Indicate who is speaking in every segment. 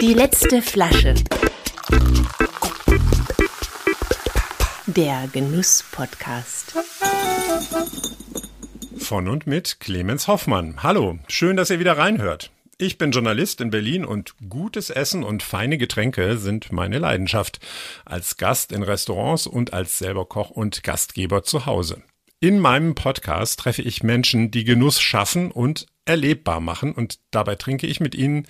Speaker 1: Die letzte Flasche. Der Genuss-Podcast.
Speaker 2: Von und mit Clemens Hoffmann. Hallo, schön, dass ihr wieder reinhört. Ich bin Journalist in Berlin und gutes Essen und feine Getränke sind meine Leidenschaft. Als Gast in Restaurants und als selber Koch und Gastgeber zu Hause. In meinem Podcast treffe ich Menschen, die Genuss schaffen und erlebbar machen und dabei trinke ich mit ihnen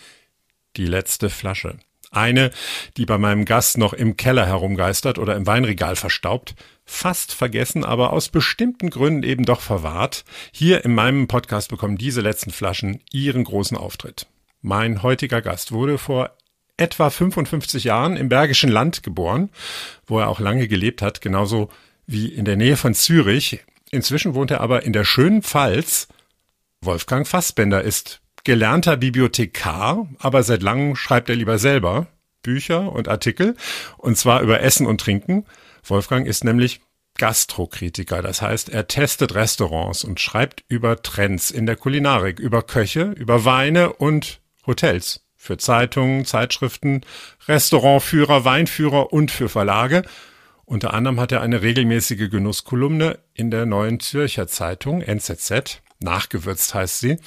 Speaker 2: die letzte Flasche. Eine, die bei meinem Gast noch im Keller herumgeistert oder im Weinregal verstaubt, fast vergessen, aber aus bestimmten Gründen eben doch verwahrt. Hier in meinem Podcast bekommen diese letzten Flaschen ihren großen Auftritt. Mein heutiger Gast wurde vor etwa 55 Jahren im Bergischen Land geboren, wo er auch lange gelebt hat, genauso wie in der Nähe von Zürich. Inzwischen wohnt er aber in der schönen Pfalz. Wolfgang Fassbender ist gelernter Bibliothekar, aber seit langem schreibt er lieber selber Bücher und Artikel, und zwar über Essen und Trinken. Wolfgang ist nämlich Gastrokritiker, das heißt, er testet Restaurants und schreibt über Trends in der Kulinarik, über Köche, über Weine und Hotels, für Zeitungen, Zeitschriften, Restaurantführer, Weinführer und für Verlage. Unter anderem hat er eine regelmäßige Genusskolumne in der Neuen Zürcher Zeitung NZZ, nachgewürzt heißt sie,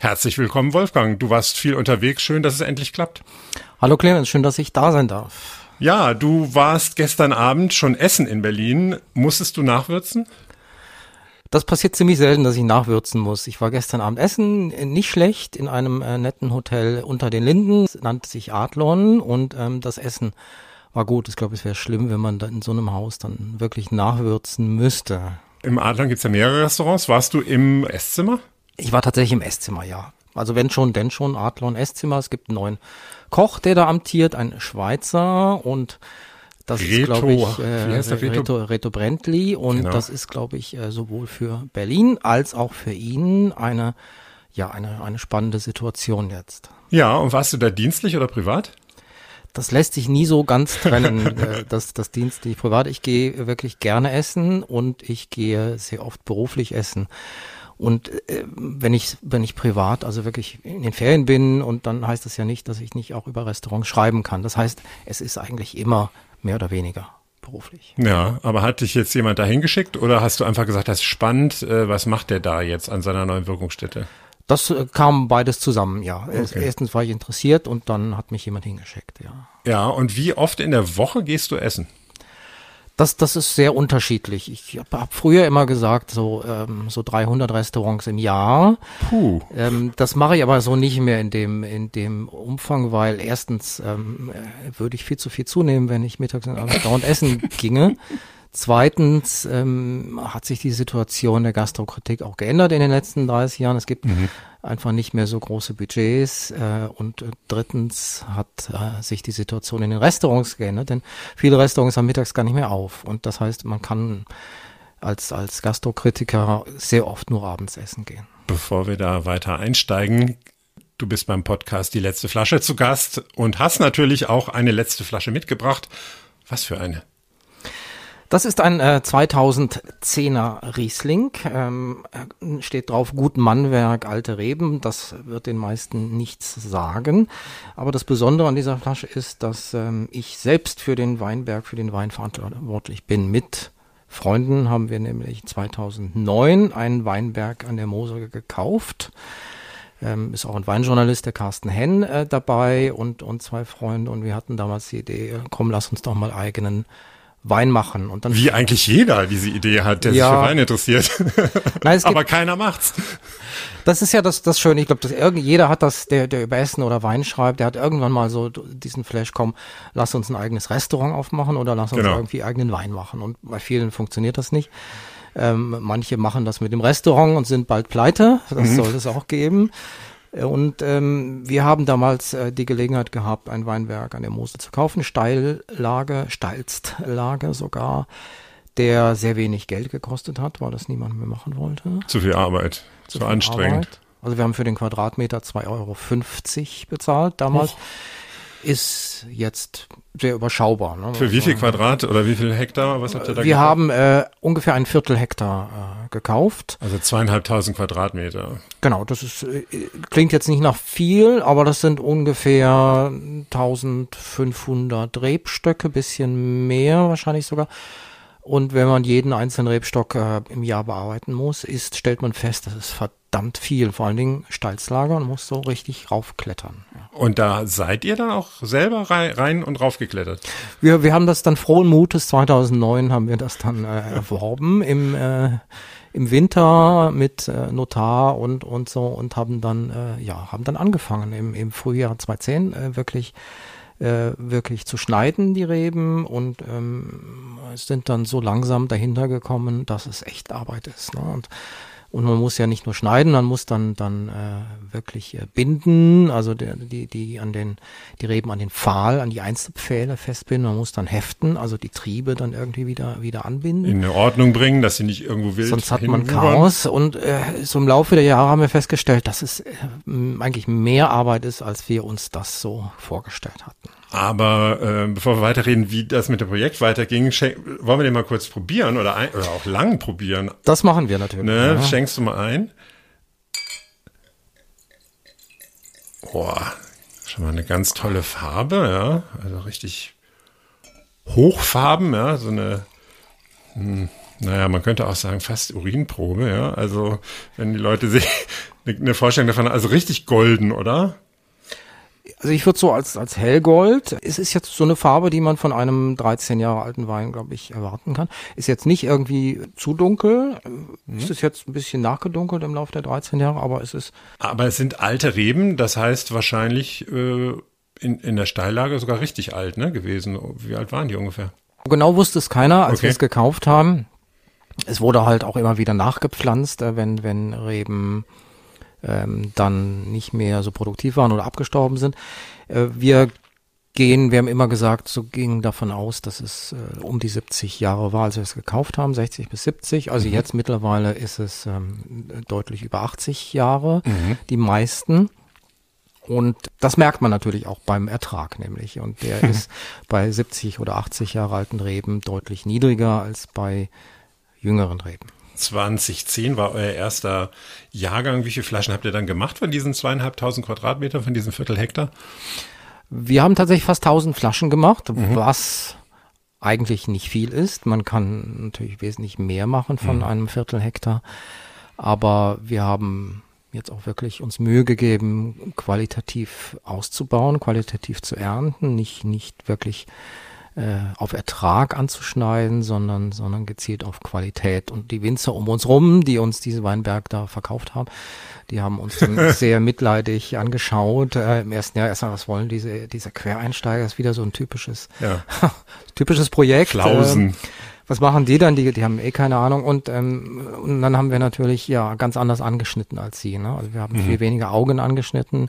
Speaker 2: Herzlich willkommen, Wolfgang. Du warst viel unterwegs. Schön, dass es endlich klappt.
Speaker 3: Hallo Clemens, schön, dass ich da sein darf.
Speaker 2: Ja, du warst gestern Abend schon essen in Berlin. Musstest du nachwürzen?
Speaker 3: Das passiert ziemlich selten, dass ich nachwürzen muss. Ich war gestern Abend essen, nicht schlecht, in einem äh, netten Hotel unter den Linden, es nannte sich Adlon und ähm, das Essen war gut. Ich glaube, es wäre schlimm, wenn man da in so einem Haus dann wirklich nachwürzen müsste.
Speaker 2: Im Adlon gibt es ja mehrere Restaurants. Warst du im Esszimmer?
Speaker 3: Ich war tatsächlich im Esszimmer, ja. Also wenn schon, denn schon Adlon Esszimmer. Es gibt einen neuen Koch, der da amtiert, ein Schweizer und das Reto, ist, glaube ich, äh, Reto? Reto, Reto Brentli und genau. das ist, glaube ich, äh, sowohl für Berlin als auch für ihn eine, ja, eine, eine spannende Situation jetzt.
Speaker 2: Ja, und warst du da dienstlich oder privat?
Speaker 3: Das lässt sich nie so ganz trennen, äh, das, das dienstlich privat. Ich gehe wirklich gerne essen und ich gehe sehr oft beruflich essen. Und äh, wenn ich wenn ich privat, also wirklich in den Ferien bin, und dann heißt das ja nicht, dass ich nicht auch über Restaurants schreiben kann. Das heißt, es ist eigentlich immer mehr oder weniger beruflich.
Speaker 2: Ja, aber hat dich jetzt jemand dahin geschickt oder hast du einfach gesagt, das ist spannend, äh, was macht der da jetzt an seiner neuen Wirkungsstätte?
Speaker 3: Das äh, kam beides zusammen, ja. Okay. Erstens war ich interessiert und dann hat mich jemand hingeschickt, ja.
Speaker 2: Ja, und wie oft in der Woche gehst du essen?
Speaker 3: Das, das ist sehr unterschiedlich. Ich habe hab früher immer gesagt, so, ähm, so 300 Restaurants im Jahr. Puh. Ähm, das mache ich aber so nicht mehr in dem, in dem Umfang, weil erstens ähm, äh, würde ich viel zu viel zunehmen, wenn ich mittags und abends dauernd essen ginge. Zweitens ähm, hat sich die Situation der Gastrokritik auch geändert in den letzten 30 Jahren. Es gibt mhm. einfach nicht mehr so große Budgets. Äh, und äh, drittens hat äh, sich die Situation in den Restaurants geändert, denn viele Restaurants haben mittags gar nicht mehr auf. Und das heißt, man kann als, als Gastrokritiker sehr oft nur abends essen gehen.
Speaker 2: Bevor wir da weiter einsteigen, du bist beim Podcast Die letzte Flasche zu Gast und hast natürlich auch eine letzte Flasche mitgebracht. Was für eine?
Speaker 3: Das ist ein äh, 2010er Riesling. Ähm, äh, steht drauf Gut Mannwerk, alte Reben. Das wird den meisten nichts sagen. Aber das Besondere an dieser Flasche ist, dass ähm, ich selbst für den Weinberg, für den Wein verantwortlich bin. Mit Freunden haben wir nämlich 2009 einen Weinberg an der Mosel gekauft. Ähm, ist auch ein Weinjournalist, der Carsten Henn, äh, dabei und, und zwei Freunde. Und wir hatten damals die Idee, komm, lass uns doch mal eigenen Wein machen. Und dann
Speaker 2: Wie eigentlich jeder diese Idee hat, der ja. sich für Wein interessiert. Nein, Aber keiner macht's.
Speaker 3: Das ist ja das, das Schöne. Ich glaube, dass jeder hat das, der, der über Essen oder Wein schreibt, der hat irgendwann mal so diesen Flash, komm, lass uns ein eigenes Restaurant aufmachen oder lass uns genau. irgendwie eigenen Wein machen. Und bei vielen funktioniert das nicht. Ähm, manche machen das mit dem Restaurant und sind bald pleite. Das mhm. soll es auch geben. Und ähm, wir haben damals äh, die Gelegenheit gehabt, ein Weinberg an der Mosel zu kaufen, Steillage, Steilstlage sogar, der sehr wenig Geld gekostet hat, weil das niemand mehr machen wollte.
Speaker 2: Zu viel Arbeit, zu, zu anstrengend. Arbeit.
Speaker 3: Also wir haben für den Quadratmeter 2,50 Euro bezahlt damals. Ist jetzt sehr überschaubar. Ne?
Speaker 2: Für wie viel Quadrat oder wie viel Hektar? Was habt ihr da
Speaker 3: Wir
Speaker 2: gekauft?
Speaker 3: haben äh, ungefähr ein Viertel Hektar äh, gekauft.
Speaker 2: Also zweieinhalbtausend Quadratmeter.
Speaker 3: Genau, das ist äh, klingt jetzt nicht nach viel, aber das sind ungefähr 1500 Rebstöcke, bisschen mehr wahrscheinlich sogar. Und wenn man jeden einzelnen Rebstock äh, im Jahr bearbeiten muss, ist, stellt man fest, das ist verdammt viel. Vor allen Dingen Stalzlager und muss so richtig raufklettern. Ja.
Speaker 2: Und da seid ihr dann auch selber rein, rein und raufgeklettert?
Speaker 3: Wir, wir haben das dann frohen Mutes, 2009 haben wir das dann äh, erworben im, äh, im Winter mit äh, Notar und, und so und haben dann, äh, ja, haben dann angefangen im, im Frühjahr 2010 äh, wirklich äh, wirklich zu schneiden, die Reben, und ähm, sind dann so langsam dahinter gekommen, dass es echt Arbeit ist. Ne? Und, und man muss ja nicht nur schneiden, man muss dann dann äh, wirklich äh, binden, also der, die die an den die Reben an den Pfahl, an die Einzelpfähle festbinden. Man muss dann heften, also die Triebe dann irgendwie wieder wieder anbinden.
Speaker 2: In eine Ordnung bringen, dass sie nicht irgendwo wild
Speaker 3: Sonst hat man? Chaos und äh, so im Laufe der Jahre haben wir festgestellt, dass es äh, eigentlich mehr Arbeit ist, als wir uns das so vorgestellt hatten.
Speaker 2: Aber äh, bevor wir weiterreden, wie das mit dem Projekt weiterging, wollen wir den mal kurz probieren oder, ein, oder auch lang probieren.
Speaker 3: Das machen wir natürlich.
Speaker 2: Ne?
Speaker 3: ja.
Speaker 2: Schenkst du mal ein? Boah, schon mal eine ganz tolle Farbe, ja. Also richtig Hochfarben, ja. So eine, hm, naja, man könnte auch sagen, fast Urinprobe, ja. Also, wenn die Leute sich eine Vorstellung davon haben, also richtig golden, oder?
Speaker 3: Also ich würde so als, als Hellgold, es ist jetzt so eine Farbe, die man von einem 13 Jahre alten Wein, glaube ich, erwarten kann. Ist jetzt nicht irgendwie zu dunkel, es ist jetzt ein bisschen nachgedunkelt im Laufe der 13 Jahre, aber es ist,
Speaker 2: Aber es sind alte Reben, das heißt wahrscheinlich äh, in, in der Steillage sogar richtig alt ne, gewesen. Wie alt waren die ungefähr?
Speaker 3: genau wusste es keiner, als
Speaker 2: Okay.
Speaker 3: wir es gekauft haben. Es wurde halt auch immer wieder nachgepflanzt, äh, wenn, wenn Reben ähm, dann nicht mehr so produktiv waren oder abgestorben sind. Äh, wir gehen, wir haben immer gesagt, so gingen davon aus, dass es äh, um die 70 Jahre war, als wir es gekauft haben, 60 bis 70. Also jetzt mittlerweile ist es ähm, deutlich über 80 Jahre, die meisten. Und das merkt man natürlich auch beim Ertrag nämlich. Und der ist bei 70 oder 80 Jahre alten Reben deutlich niedriger als bei jüngeren Reben.
Speaker 2: 2010 war euer erster Jahrgang. Wie viele Flaschen habt ihr dann gemacht von diesen zweieinhalbtausend Quadratmetern, von diesen Viertel Hektar?
Speaker 3: Wir haben tatsächlich fast 1000 Flaschen gemacht, was eigentlich nicht viel ist. Man kann natürlich wesentlich mehr machen von einem Viertel Hektar. Aber wir haben jetzt auch wirklich uns Mühe gegeben, qualitativ auszubauen, qualitativ zu ernten, nicht, nicht wirklich auf Ertrag anzuschneiden, sondern, sondern gezielt auf Qualität. Und die Winzer um uns rum, die uns diese Weinberg da verkauft haben, die haben uns dann sehr mitleidig angeschaut. Äh, Im ersten Jahr erstmal, was wollen diese, diese Quereinsteiger? Das ist wieder so ein typisches,
Speaker 2: Ja.
Speaker 3: typisches Projekt.
Speaker 2: Flausen.
Speaker 3: Ähm, was machen die dann? Die, die haben eh keine Ahnung. Und, ähm, und dann haben wir natürlich ja ganz anders angeschnitten als sie. Ne? Also wir haben viel weniger Augen angeschnitten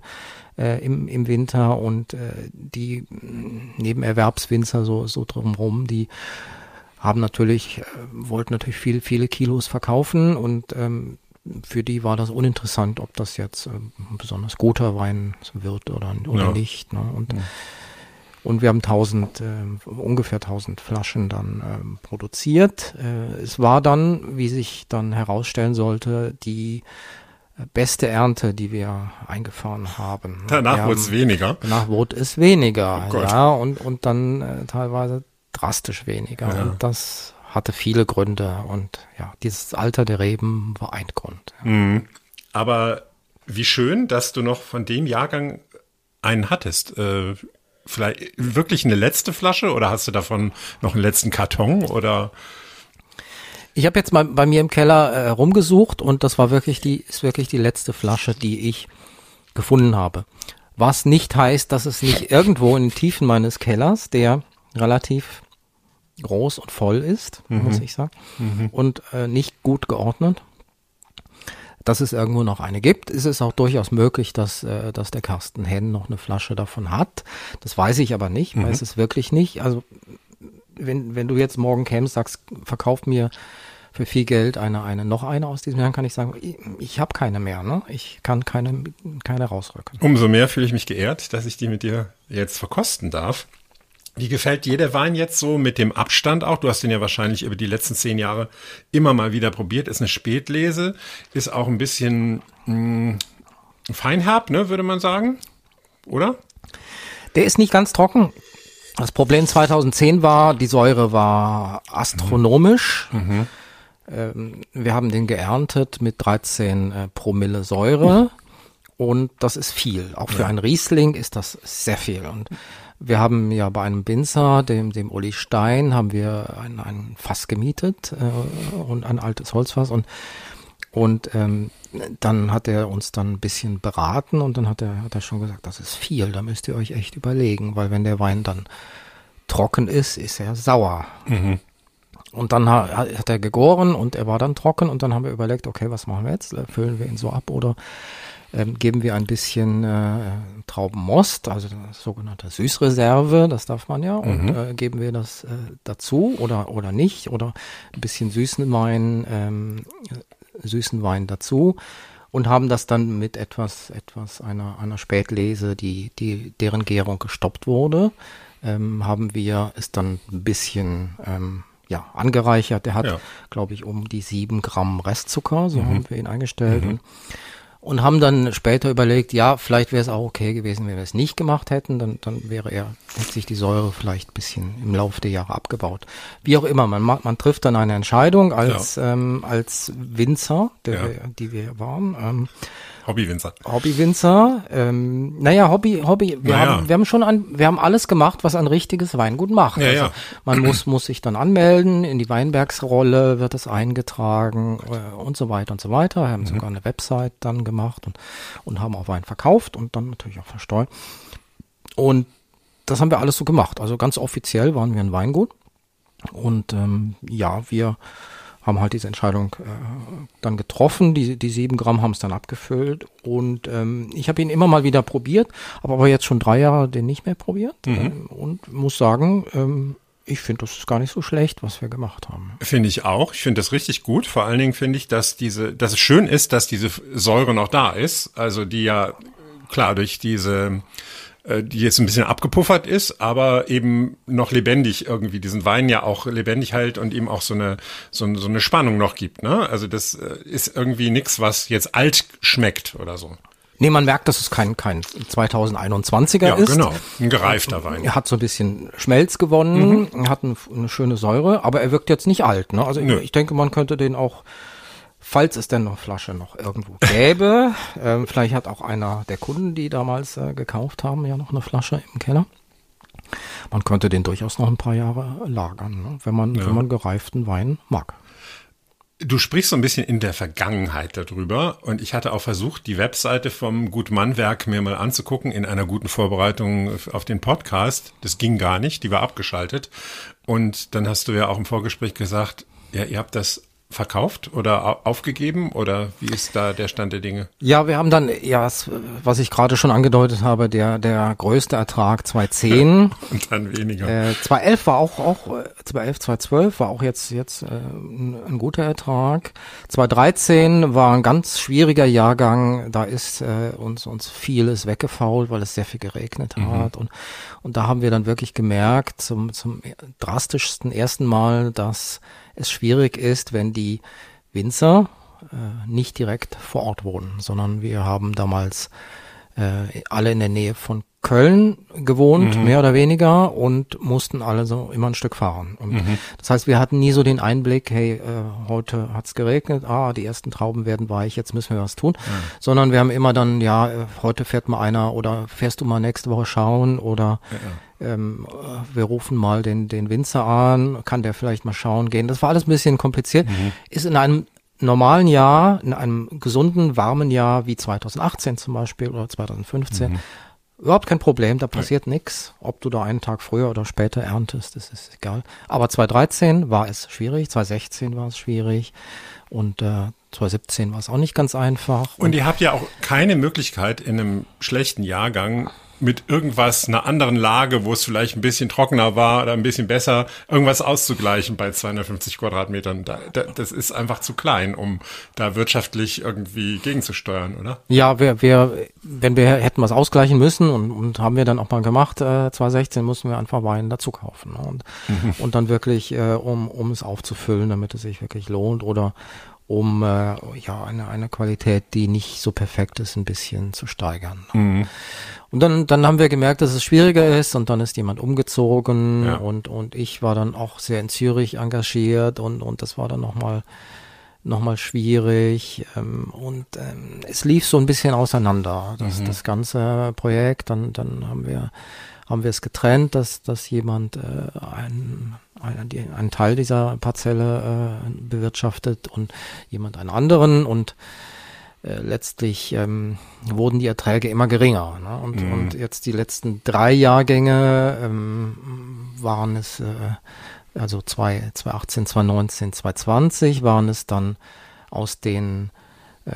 Speaker 3: äh, im, im Winter und äh, die mh, Nebenerwerbswinzer so, so drumherum, die haben natürlich, äh, wollten natürlich viel, viele Kilos verkaufen und ähm, für die war das uninteressant, ob das jetzt ein besonders guter Wein wird oder, oder
Speaker 2: Ja.
Speaker 3: nicht. Ne? Und, und wir haben 1000, äh, ungefähr 1000 Flaschen dann ähm, produziert. Äh, es war dann, wie sich dann herausstellen sollte, die äh, beste Ernte, die wir eingefahren haben.
Speaker 2: Danach wurde es weniger.
Speaker 3: Danach wurde es weniger,
Speaker 2: Oh
Speaker 3: ja, und, und dann äh, teilweise drastisch weniger.
Speaker 2: Ja.
Speaker 3: Und das hatte viele Gründe und ja, dieses Alter der Reben war ein Grund. Ja.
Speaker 2: Mhm. Aber wie schön, dass du noch von dem Jahrgang einen hattest. Äh, vielleicht wirklich eine letzte Flasche oder hast du davon noch einen letzten Karton oder?
Speaker 3: Ich habe jetzt mal bei mir im Keller äh, rumgesucht und das war wirklich die, ist wirklich die letzte Flasche, die ich gefunden habe. Was nicht heißt, dass es nicht irgendwo in den Tiefen meines Kellers, der relativ groß und voll ist, muss ich sagen, und äh, nicht gut geordnet, dass es irgendwo noch eine gibt. Es ist auch durchaus möglich, dass, äh, dass der Carsten Henn noch eine Flasche davon hat. Das weiß ich aber nicht, weiß es wirklich nicht. Also wenn, wenn du jetzt morgen kämst, sagst, verkauf mir für viel Geld eine, eine, noch eine aus diesem Jahr, kann ich sagen, ich, ich habe keine mehr, ne? Ich kann keine, keine rausrücken.
Speaker 2: Umso mehr fühle ich mich geehrt, dass ich die mit dir jetzt verkosten darf. Wie gefällt dir der Wein jetzt so mit dem Abstand auch? Du hast den ja wahrscheinlich über die letzten zehn Jahre immer mal wieder probiert. Ist eine Spätlese, ist auch ein bisschen mh, hm, feinherb, ne, würde man sagen, oder?
Speaker 3: Der ist nicht ganz trocken. Das Problem 2010 war, die Säure war astronomisch. Mhm. Ähm, wir haben den geerntet mit 13 äh, Promille Säure. Mhm. Und das ist viel. Auch für ja. einen Riesling ist das sehr viel. Und wir haben ja bei einem Winzer, dem, dem Uli Stein, haben wir ein, ein Fass gemietet äh, und ein altes Holzfass und und ähm, dann hat er uns dann ein bisschen beraten und dann hat er, hat er schon gesagt, das ist viel, da müsst ihr euch echt überlegen, weil wenn der Wein dann trocken ist, ist er sauer. Mhm. Und dann hat, er gegoren und er war dann trocken und dann haben wir überlegt, okay, was machen wir jetzt? Füllen wir ihn so ab oder ähm, geben wir ein bisschen äh, Traubenmost, also sogenannte Süßreserve, das darf man ja, und mhm. äh, geben wir das äh, dazu oder, oder nicht, oder ein bisschen süßen Wein, ähm, süßen Wein dazu und haben das dann mit etwas, etwas einer, einer Spätlese, die, die, deren Gärung gestoppt wurde, ähm, haben wir es dann ein bisschen, ähm, ja, angereichert. Der hat, ja. glaube ich, um die sieben Gramm Restzucker, so mhm. haben wir ihn eingestellt. Mhm. Und und haben dann später überlegt, ja, vielleicht wäre es auch okay gewesen, wenn wir es nicht gemacht hätten, dann, dann wäre er, hätte sich die Säure vielleicht ein bisschen im Laufe der Jahre abgebaut. Wie auch immer, man, man trifft dann eine Entscheidung als, ja. ähm, als Winzer, der ja. die wir waren. Ähm,
Speaker 2: Hobbywinzer.
Speaker 3: Hobbywinzer. Ähm, naja, Hobby, Hobby. Wir, naja. haben, wir haben schon an, wir haben alles gemacht, was ein richtiges Weingut macht. Ja, also ja. Man muss, muss sich dann anmelden, in die Weinbergsrolle wird es eingetragen äh, und so weiter und so weiter. Wir haben mhm. sogar eine Website dann gemacht und, und haben auch Wein verkauft und dann natürlich auch versteuert. Und das haben wir alles so gemacht. Also ganz offiziell waren wir ein Weingut. Und ähm, ja, wir haben halt diese Entscheidung äh, dann getroffen. Die, die sieben Gramm haben es dann abgefüllt. Und ähm, ich habe ihn immer mal wieder probiert, habe aber jetzt schon drei Jahre den nicht mehr probiert. Mhm. Ähm, und muss sagen, ähm, ich finde, das ist gar nicht so schlecht, was wir gemacht haben.
Speaker 2: Finde ich auch. Ich finde das richtig gut. Vor allen Dingen finde ich, dass diese, dass es schön ist, dass diese Säure noch da ist. Also die ja klar durch diese die jetzt ein bisschen abgepuffert ist, aber eben noch lebendig irgendwie diesen Wein ja auch lebendig hält und ihm auch so eine so, so eine Spannung noch gibt. Ne? Also das äh, ist irgendwie nichts, was jetzt alt schmeckt oder so.
Speaker 3: Nee, man merkt, dass es kein, kein 2021er ja, ist. Ja, genau.
Speaker 2: Ein gereifter Wein.
Speaker 3: Er hat so ein bisschen Schmelz gewonnen, mhm. hat eine, eine, schöne Säure, aber er wirkt jetzt nicht alt. Ne? Also ich, ich, denke, man könnte den auch falls es denn noch Flasche noch irgendwo gäbe. ähm, vielleicht hat auch einer der Kunden, die damals äh, gekauft haben, ja noch eine Flasche im Keller. Man könnte den durchaus noch ein paar Jahre lagern, ne? wenn man, ja. wenn man gereiften Wein mag.
Speaker 2: Du sprichst so ein bisschen in der Vergangenheit darüber und ich hatte auch versucht, die Webseite vom Gutmannwerk mir mal anzugucken in einer guten Vorbereitung auf den Podcast. Das ging gar nicht, die war abgeschaltet. Und dann hast du ja auch im Vorgespräch gesagt, ja, ihr habt das verkauft oder aufgegeben oder wie ist da der Stand der Dinge?
Speaker 3: Ja, wir haben dann, ja, was ich gerade schon angedeutet habe, der, der größte Ertrag 2010.
Speaker 2: Und dann weniger.
Speaker 3: Äh, 2011 war auch, auch, 2011, 2012 war auch jetzt, jetzt äh, ein, ein guter Ertrag. 2013 war ein ganz schwieriger Jahrgang, da ist äh, uns, uns vieles weggefault, weil es sehr viel geregnet mhm. hat und, und da haben wir dann wirklich gemerkt, zum, zum drastischsten ersten Mal, dass es schwierig ist, wenn die Winzer äh, nicht direkt vor Ort wohnen, sondern wir haben damals äh, alle in der Nähe von Köln gewohnt, mhm. mehr oder weniger, und mussten alle so immer ein Stück fahren. Und mhm. Das heißt, wir hatten nie so den Einblick, hey, äh, heute hat's geregnet, ah, die ersten Trauben werden weich, jetzt müssen wir was tun. Mhm. Sondern wir haben immer dann, ja, äh, heute fährt mal einer oder fährst du mal nächste Woche schauen oder ja. Ähm, wir rufen mal den, den Winzer an, kann der vielleicht mal schauen gehen. Das war alles ein bisschen kompliziert. Mhm. Ist in einem normalen Jahr, in einem gesunden, warmen Jahr wie 2018 zum Beispiel oder 2015, mhm. überhaupt kein Problem, da passiert ja. nichts. Ob du da einen Tag früher oder später erntest, das ist egal. Aber 2013 war es schwierig, 2016 war es schwierig und äh, 2017 war es auch nicht ganz einfach.
Speaker 2: Und, und ihr habt ja auch keine Möglichkeit in einem schlechten Jahrgang mit irgendwas, einer anderen Lage, wo es vielleicht ein bisschen trockener war oder ein bisschen besser, irgendwas auszugleichen bei 250 Quadratmetern. Da, da, das ist einfach zu klein, um da wirtschaftlich irgendwie gegenzusteuern, oder?
Speaker 3: Ja, wir, wir, wenn wir hätten was ausgleichen müssen und, und haben wir dann auch mal gemacht, äh, 2016 mussten wir einfach Wein dazu kaufen ne? und, mhm. und dann wirklich, äh, um, um es aufzufüllen, damit es sich wirklich lohnt oder um äh, ja eine, eine Qualität, die nicht so perfekt ist, ein bisschen zu steigern. Mhm. Und dann, dann haben wir gemerkt, dass es schwieriger ist und dann ist jemand umgezogen ja. und, und ich war dann auch sehr in Zürich engagiert und, und das war dann nochmal noch mal schwierig ähm, und ähm, es lief so ein bisschen auseinander, das, mhm. das ganze Projekt. Dann, dann haben wir haben wir es getrennt, dass, dass jemand äh, ein, ein, die, einen Teil dieser Parzelle äh, bewirtschaftet und jemand einen anderen und äh, letztlich ähm, wurden die Erträge immer geringer. Ne? Und, mhm. und jetzt die letzten drei Jahrgänge ähm, waren es, äh, also zwei, 2018, 2019, 2020 waren es dann aus den äh,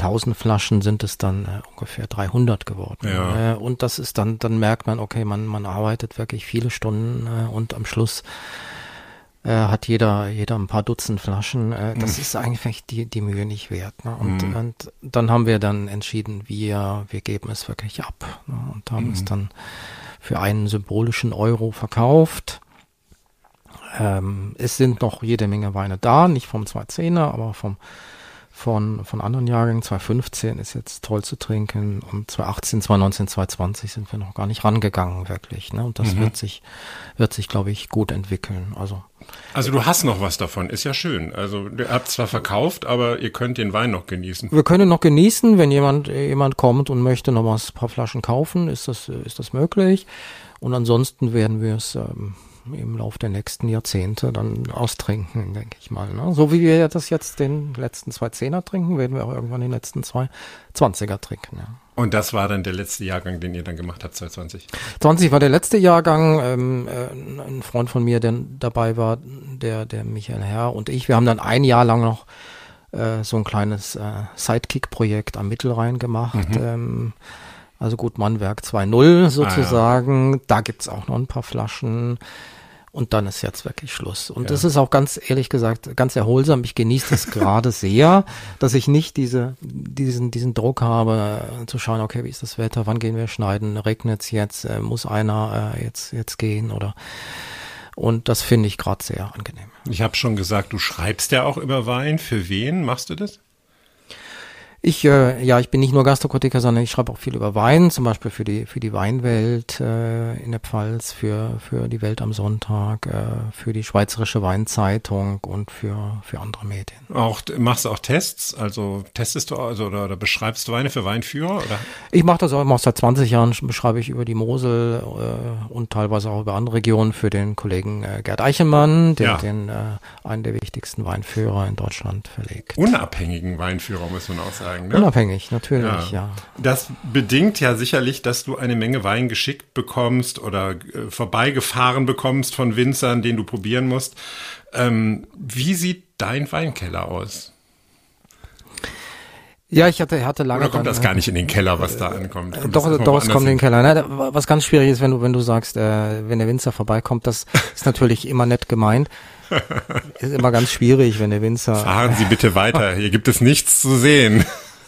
Speaker 3: 1000 Flaschen sind es dann äh, ungefähr 300 geworden. Ja. Äh, und das ist dann, dann merkt man, okay, man, man arbeitet wirklich viele Stunden äh, und am Schluss äh, hat jeder, jeder ein paar Dutzend Flaschen. Äh, das mhm. ist eigentlich die, die Mühe nicht wert. Ne? Und, mhm. und dann haben wir dann entschieden, wir, wir geben es wirklich ab. Ne? Und haben mhm. es dann für einen symbolischen Euro verkauft. Ähm, es sind noch jede Menge Weine da, nicht vom 210er, aber vom von, von anderen Jahrgängen. 2015 ist jetzt toll zu trinken und 2018, 2019, 2020 sind wir noch gar nicht rangegangen, wirklich. Ne? Und das mhm. wird sich, wird sich, glaube ich, gut entwickeln. Also,
Speaker 2: also du hast noch was davon, ist ja schön. Also ihr habt zwar verkauft, aber ihr könnt den Wein noch genießen.
Speaker 3: Wir können noch genießen, wenn jemand, jemand kommt und möchte noch was, ein paar Flaschen kaufen, ist das, ist das möglich. Und ansonsten werden wir es ähm, im Laufe der nächsten Jahrzehnte dann austrinken, denke ich mal. Ne? So wie wir das jetzt den letzten zwei Zehner trinken, werden wir auch irgendwann den letzten zwei Zwanziger trinken. Ja.
Speaker 2: Und das war dann der letzte Jahrgang, den ihr dann gemacht habt, 2020?
Speaker 3: 20 war der letzte Jahrgang. Ähm, äh, ein Freund von mir, der dabei war, der, der Michael Herr und ich, wir haben dann ein Jahr lang noch äh, so ein kleines äh, Sidekick-Projekt am Mittelrhein gemacht. Mhm. Ähm, also gut, Mannwerk 2.0 sozusagen. Ah, ja. Da gibt's auch noch ein paar Flaschen. Und dann ist jetzt wirklich Schluss. Und ja. das ist auch ganz ehrlich gesagt ganz erholsam. Ich genieße das gerade sehr, dass ich nicht diese, diesen, diesen Druck habe, zu schauen, okay, wie ist das Wetter, wann gehen wir schneiden, regnet's jetzt, äh, muss einer äh, jetzt, jetzt gehen oder und das finde ich gerade sehr angenehm.
Speaker 2: Ich habe schon gesagt, du schreibst ja auch über Wein. Für wen machst du das?
Speaker 3: Ich, äh, ja, ich bin nicht nur Gastrokritiker, sondern ich schreibe auch viel über Wein, zum Beispiel für die, für die Weinwelt äh, in der Pfalz, für, für die Welt am Sonntag, äh, für die Schweizerische Weinzeitung und für, für andere Medien.
Speaker 2: Auch, machst du auch Tests? Also testest du also oder, oder beschreibst du Weine für Weinführer? Oder?
Speaker 3: Ich mache das auch, mache seit 20 Jahren, beschreibe ich über die Mosel äh, und teilweise auch über andere Regionen für den Kollegen äh, Gerd Eichelmann, der ja. den äh, einen der wichtigsten Weinführer in Deutschland verlegt.
Speaker 2: Unabhängigen Weinführer, muss man auch sagen sagen.
Speaker 3: Ne? Unabhängig, natürlich, ja. ja.
Speaker 2: Das bedingt ja sicherlich, dass du eine Menge Wein geschickt bekommst oder äh, vorbeigefahren bekommst von Winzern, den du probieren musst. Ähm, wie sieht dein Weinkeller aus?
Speaker 3: Ja, ich hatte, hatte lange.
Speaker 2: Oder kommt das gar nicht in den Keller, was da ankommt?
Speaker 3: Kommt doch, doch, es kommt in den Keller. Ne, was ganz schwierig ist, wenn du, wenn du sagst, äh, wenn der Winzer vorbeikommt, das ist natürlich immer nett gemeint. ist immer ganz schwierig, wenn der Winzer.
Speaker 2: Fahren Sie bitte weiter. Hier gibt es nichts zu sehen.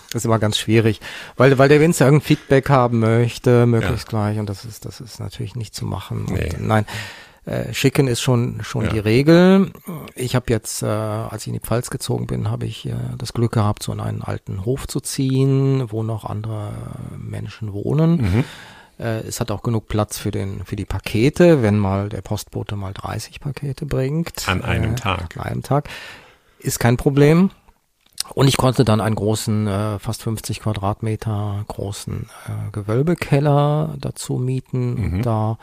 Speaker 3: Das ist immer ganz schwierig, weil, weil der Winzer irgendein Feedback haben möchte, möglichst ja. gleich, und das ist, das ist natürlich nicht zu machen. Nee. Und, nein, äh, schicken ist schon schon ja. die Regel. Ich habe jetzt, äh, als ich in die Pfalz gezogen bin, habe ich äh, das Glück gehabt, so in einen alten Hof zu ziehen, wo noch andere Menschen wohnen. Mhm. Äh, es hat auch genug Platz für den für die Pakete, wenn mal der Postbote mal 30 Pakete bringt.
Speaker 2: An einem äh, Tag.
Speaker 3: An einem Tag. Ist kein Problem. Und ich konnte dann einen großen, äh, fast 50 Quadratmeter großen äh, Gewölbekeller dazu mieten. Mhm. Da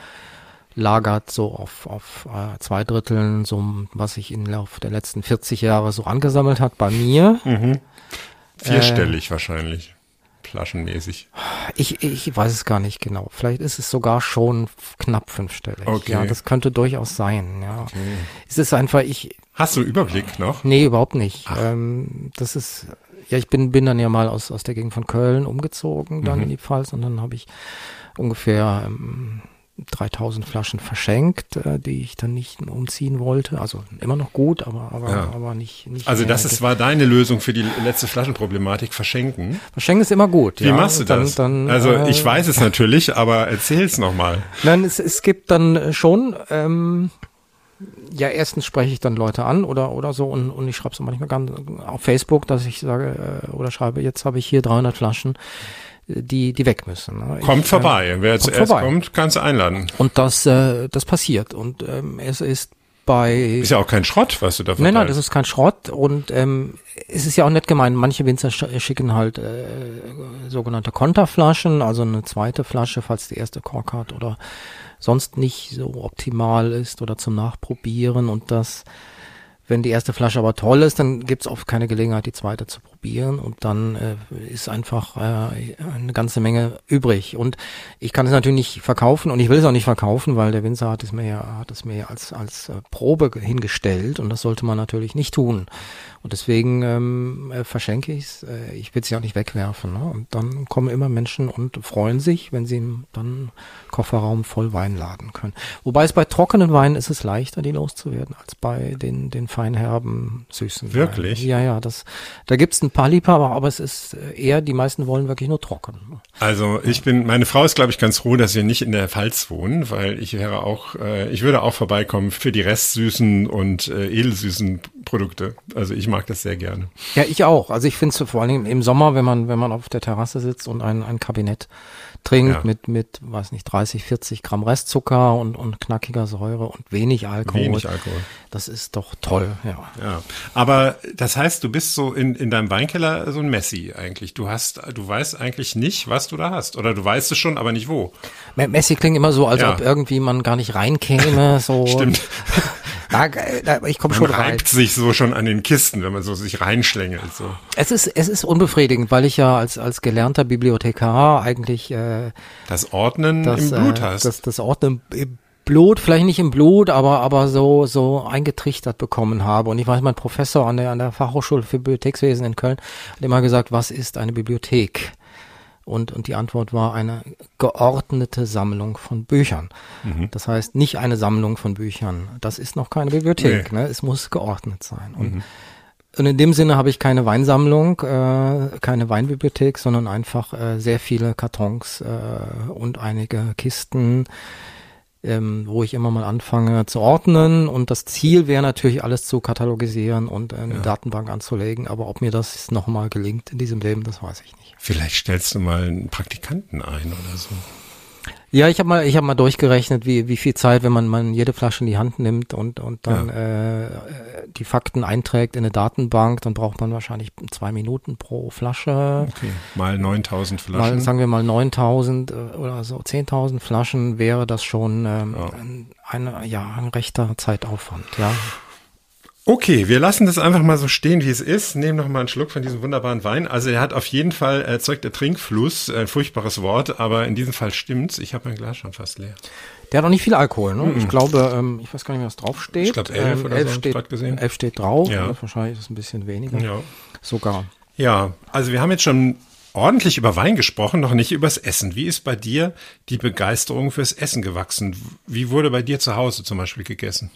Speaker 3: lagert so auf, auf äh, zwei Dritteln so, was sich im Laufe der letzten 40 Jahre so angesammelt hat bei mir.
Speaker 2: Mhm. Vierstellig äh, wahrscheinlich flaschenmäßig?
Speaker 3: Ich, ich weiß es gar nicht genau. Vielleicht ist es sogar schon knapp fünfstellig.
Speaker 2: Okay.
Speaker 3: Ja, das könnte durchaus sein. Ja. Okay. Es ist einfach, ich.
Speaker 2: Hast du Überblick noch?
Speaker 3: Nee, überhaupt nicht. Ähm, das ist, Ja, ich bin, bin dann ja mal aus, aus der Gegend von Köln umgezogen, dann
Speaker 2: Mhm.
Speaker 3: in die Pfalz und dann habe ich ungefähr ähm, 3000 Flaschen verschenkt, äh, die ich dann nicht umziehen wollte. Also immer noch gut, aber, aber,
Speaker 2: Ja.
Speaker 3: aber nicht, nicht
Speaker 2: Also das ist, war deine Lösung für die letzte Flaschenproblematik, verschenken.
Speaker 3: Verschenken ist immer gut.
Speaker 2: Wie
Speaker 3: ja.
Speaker 2: machst du
Speaker 3: Dann-
Speaker 2: das?
Speaker 3: Dann,
Speaker 2: also
Speaker 3: äh,
Speaker 2: ich weiß es natürlich, aber erzähl's nochmal.
Speaker 3: Nein, es, es gibt dann äh, schon, ähm, ja, erstens spreche ich dann Leute an oder, oder so und, und ich schreibe es manchmal ganz auf Facebook, dass ich sage äh, oder schreibe, jetzt habe ich hier 300 Flaschen, äh, die, die weg müssen. ne?
Speaker 2: Kommt
Speaker 3: ich, äh,
Speaker 2: vorbei. Wer
Speaker 3: kommt
Speaker 2: zuerst
Speaker 3: vorbei.
Speaker 2: kommt, kannst du einladen.
Speaker 3: Und das, äh, das passiert und ähm, es ist bei
Speaker 2: Ist ja auch kein Schrott, was du da
Speaker 3: Nein, nein, das ist kein Schrott und ähm, es ist ja auch nett gemeint. Manche Winzer sch schicken halt äh, sogenannte Konterflaschen, also eine zweite Flasche, falls die erste Kork hat oder sonst nicht so optimal ist oder zum Nachprobieren und das, wenn die erste Flasche aber toll ist, dann gibt's oft keine Gelegenheit, die zweite zu probieren und dann äh, ist einfach äh, eine ganze Menge übrig. Und ich kann es natürlich nicht verkaufen und ich will es auch nicht verkaufen, weil der Winzer hat es mir ja, hat es mir als, als äh, Probe hingestellt und das sollte man natürlich nicht tun. Und deswegen ähm, äh, verschenke ich es. Äh, ich will es ja auch nicht wegwerfen. Ne? Und dann kommen immer Menschen und freuen sich, wenn sie dann Kofferraum voll Wein laden können. Wobei es bei trockenen Weinen ist es leichter, die loszuwerden, als bei den, den feinherben, süßen
Speaker 2: Wirklich?
Speaker 3: Weinen. Ja, ja. Das, da gibt's ein paar Liebhaber, aber es ist äh, eher, die meisten wollen wirklich nur trocken.
Speaker 2: Also ich bin, meine Frau ist, glaube ich, ganz froh, dass wir nicht in der Pfalz wohnen, weil ich wäre auch, äh, ich würde auch vorbeikommen für die restsüßen und äh, edelsüßen Produkte. Also ich mag das sehr gerne.
Speaker 3: Ja, ich auch. Also ich finde es vor allen Dingen im Sommer, wenn man, wenn man auf der Terrasse sitzt und ein, ein Kabinett trinkt
Speaker 2: Ja.
Speaker 3: mit, mit, weiß nicht, 30, 40 Gramm Restzucker und, und knackiger Säure und wenig Alkohol.
Speaker 2: Wenig Alkohol.
Speaker 3: Das ist doch toll, ja.
Speaker 2: Ja, aber das heißt, du bist so in, in deinem Weinkeller so ein Messi eigentlich. Du hast, du weißt eigentlich nicht, was du da hast. Oder du weißt es schon, aber nicht wo.
Speaker 3: Me- Messi klingt immer so, als
Speaker 2: Ja.
Speaker 3: ob irgendwie man gar nicht reinkäme, so.
Speaker 2: Stimmt.
Speaker 3: Da, da, ich komme
Speaker 2: Man
Speaker 3: schon rein.
Speaker 2: reibt sich so schon an den Kisten, wenn man so sich reinschlängelt. So.
Speaker 3: Es ist, es ist unbefriedigend, weil ich ja als, als gelernter Bibliothekar eigentlich, äh,
Speaker 2: Das Ordnen
Speaker 3: das,
Speaker 2: im Blut
Speaker 3: äh,
Speaker 2: hast.
Speaker 3: das, das Ordnen im Blut, vielleicht nicht im Blut, aber, aber so, so eingetrichtert bekommen habe. Und ich weiß, mein Professor an der, an der Fachhochschule für Bibliothekswesen in Köln hat immer gesagt, was ist eine Bibliothek? Und, und die Antwort war eine geordnete Sammlung von Büchern.
Speaker 2: Mhm.
Speaker 3: Das heißt, nicht eine Sammlung von Büchern. Das ist noch keine Bibliothek. Ne? Es muss geordnet sein. Und,
Speaker 2: Mhm.
Speaker 3: und in dem Sinne habe ich keine Weinsammlung, äh, keine Weinbibliothek, sondern einfach äh, sehr viele Kartons äh, und einige Kisten, ähm, wo ich immer mal anfange zu ordnen. Und das Ziel wäre natürlich, alles zu katalogisieren und eine
Speaker 2: Ja.
Speaker 3: Datenbank anzulegen. Aber ob mir das nochmal gelingt in diesem Leben, das weiß ich nicht.
Speaker 2: Vielleicht stellst du mal einen Praktikanten ein oder so.
Speaker 3: Ja, ich habe mal, ich habe mal durchgerechnet, wie wie viel Zeit, wenn man man jede Flasche in die Hand nimmt und und dann äh, äh, die Fakten einträgt in eine Datenbank, dann braucht man wahrscheinlich zwei Minuten pro Flasche.
Speaker 2: Okay. Mal 9000
Speaker 3: Mal,
Speaker 2: Flaschen.
Speaker 3: sagen wir mal 9000 äh, oder so 10.000 Flaschen wäre das schon ähm,
Speaker 2: Ja.
Speaker 3: ein, eine, ja, ein rechter Zeitaufwand, ja.
Speaker 2: Okay, wir lassen das einfach mal so stehen, wie es ist. Nehmen noch mal einen Schluck von diesem wunderbaren Wein. Also er hat auf jeden Fall erzeugt der Trinkfluss, ein furchtbares Wort, aber in diesem Fall stimmt's. Ich habe mein Glas schon fast leer.
Speaker 3: Der hat auch nicht viel Alkohol, ne? Ich glaube, ähm, ich weiß gar nicht, was draufsteht.
Speaker 2: Ich glaub, elf
Speaker 3: ähm,
Speaker 2: oder
Speaker 3: elf
Speaker 2: so,
Speaker 3: steht,
Speaker 2: gesehen.
Speaker 3: elf steht drauf,
Speaker 2: Ja.
Speaker 3: ja. wahrscheinlich ist es ein bisschen weniger.
Speaker 2: Ja.
Speaker 3: Sogar.
Speaker 2: Ja, also wir haben jetzt schon ordentlich über Wein gesprochen, noch nicht übers Essen. Wie ist bei dir die Begeisterung fürs Essen gewachsen? Wie wurde bei dir zu Hause zum Beispiel gegessen?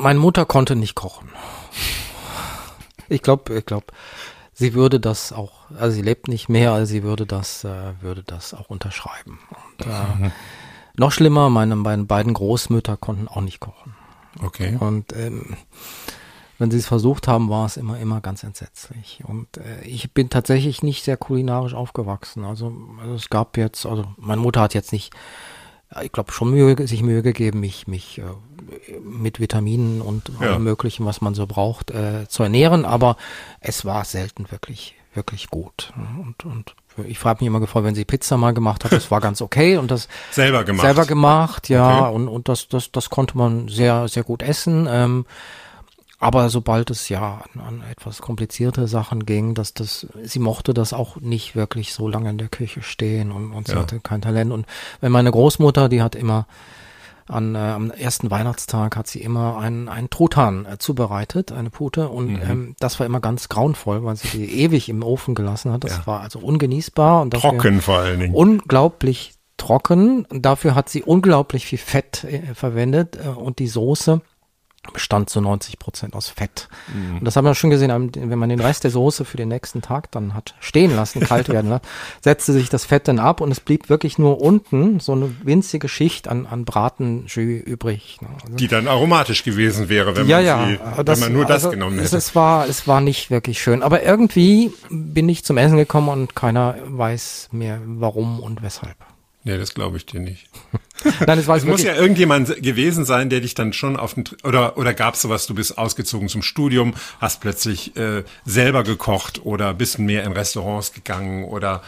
Speaker 3: Meine Mutter konnte nicht kochen. Ich glaube, ich glaube, sie würde das auch, also sie lebt nicht mehr, also sie würde das, äh, würde das auch unterschreiben. Und, äh, noch schlimmer, meine, meine beiden Großmütter konnten auch nicht kochen.
Speaker 2: Okay.
Speaker 3: Und ähm, wenn sie es versucht haben, war es immer, immer ganz entsetzlich. Und äh, ich bin tatsächlich nicht sehr kulinarisch aufgewachsen. Also, also es gab jetzt, also meine Mutter hat jetzt nicht, ich glaube schon Mühe, sich Mühe gegeben, mich, mich äh, mit Vitaminen und
Speaker 2: Ja.
Speaker 3: allem Möglichen, was man so braucht, äh, zu ernähren. Aber es war selten wirklich, wirklich gut. Und, und ich frage mich immer gefreut, wenn sie Pizza mal gemacht hat, das war ganz okay und das
Speaker 2: Selber gemacht.
Speaker 3: Selber gemacht, ja,
Speaker 2: Okay.
Speaker 3: und, und das, das, das konnte man sehr, sehr gut essen. Ähm, aber sobald es ja an, an etwas komplizierte Sachen ging, dass das, sie mochte das auch nicht wirklich so lange in der Küche stehen und, und sie
Speaker 2: Ja.
Speaker 3: hatte kein Talent. Und wenn meine Großmutter, die hat immer an, äh, am ersten Weihnachtstag hat sie immer einen, einen Truthahn äh, zubereitet, eine Pute. Und
Speaker 2: Mhm.
Speaker 3: ähm, das war immer ganz grauenvoll, weil sie die ewig im Ofen gelassen hat. Das war also ungenießbar. Und
Speaker 2: Trocken vor allen Dingen.
Speaker 3: Unglaublich trocken. Dafür hat sie unglaublich viel Fett äh, verwendet. Äh, und die Soße bestand zu 90 Prozent aus Fett.
Speaker 2: Mhm.
Speaker 3: Und das haben wir schon gesehen, wenn man den Rest der Soße für den nächsten Tag dann hat stehen lassen, kalt werden lassen, setzte sich das Fett dann ab und es blieb wirklich nur unten so eine winzige Schicht an, an Bratenjus übrig. ne. Also,
Speaker 2: Die dann aromatisch gewesen wäre, wenn
Speaker 3: ja,
Speaker 2: man,
Speaker 3: ja,
Speaker 2: sie, wenn man nur das
Speaker 3: also
Speaker 2: genommen
Speaker 3: es,
Speaker 2: hätte.
Speaker 3: es war, es war nicht wirklich schön. Aber irgendwie bin ich zum Essen gekommen und keiner weiß mehr warum und weshalb.
Speaker 2: Nee, das glaube ich dir nicht.
Speaker 3: Nein, es war
Speaker 2: Es muss ja irgendjemand gewesen sein, der dich dann schon auf den, oder, oder gab es sowas, du bist ausgezogen zum Studium, hast plötzlich äh, selber gekocht oder bist mehr in Restaurants gegangen oder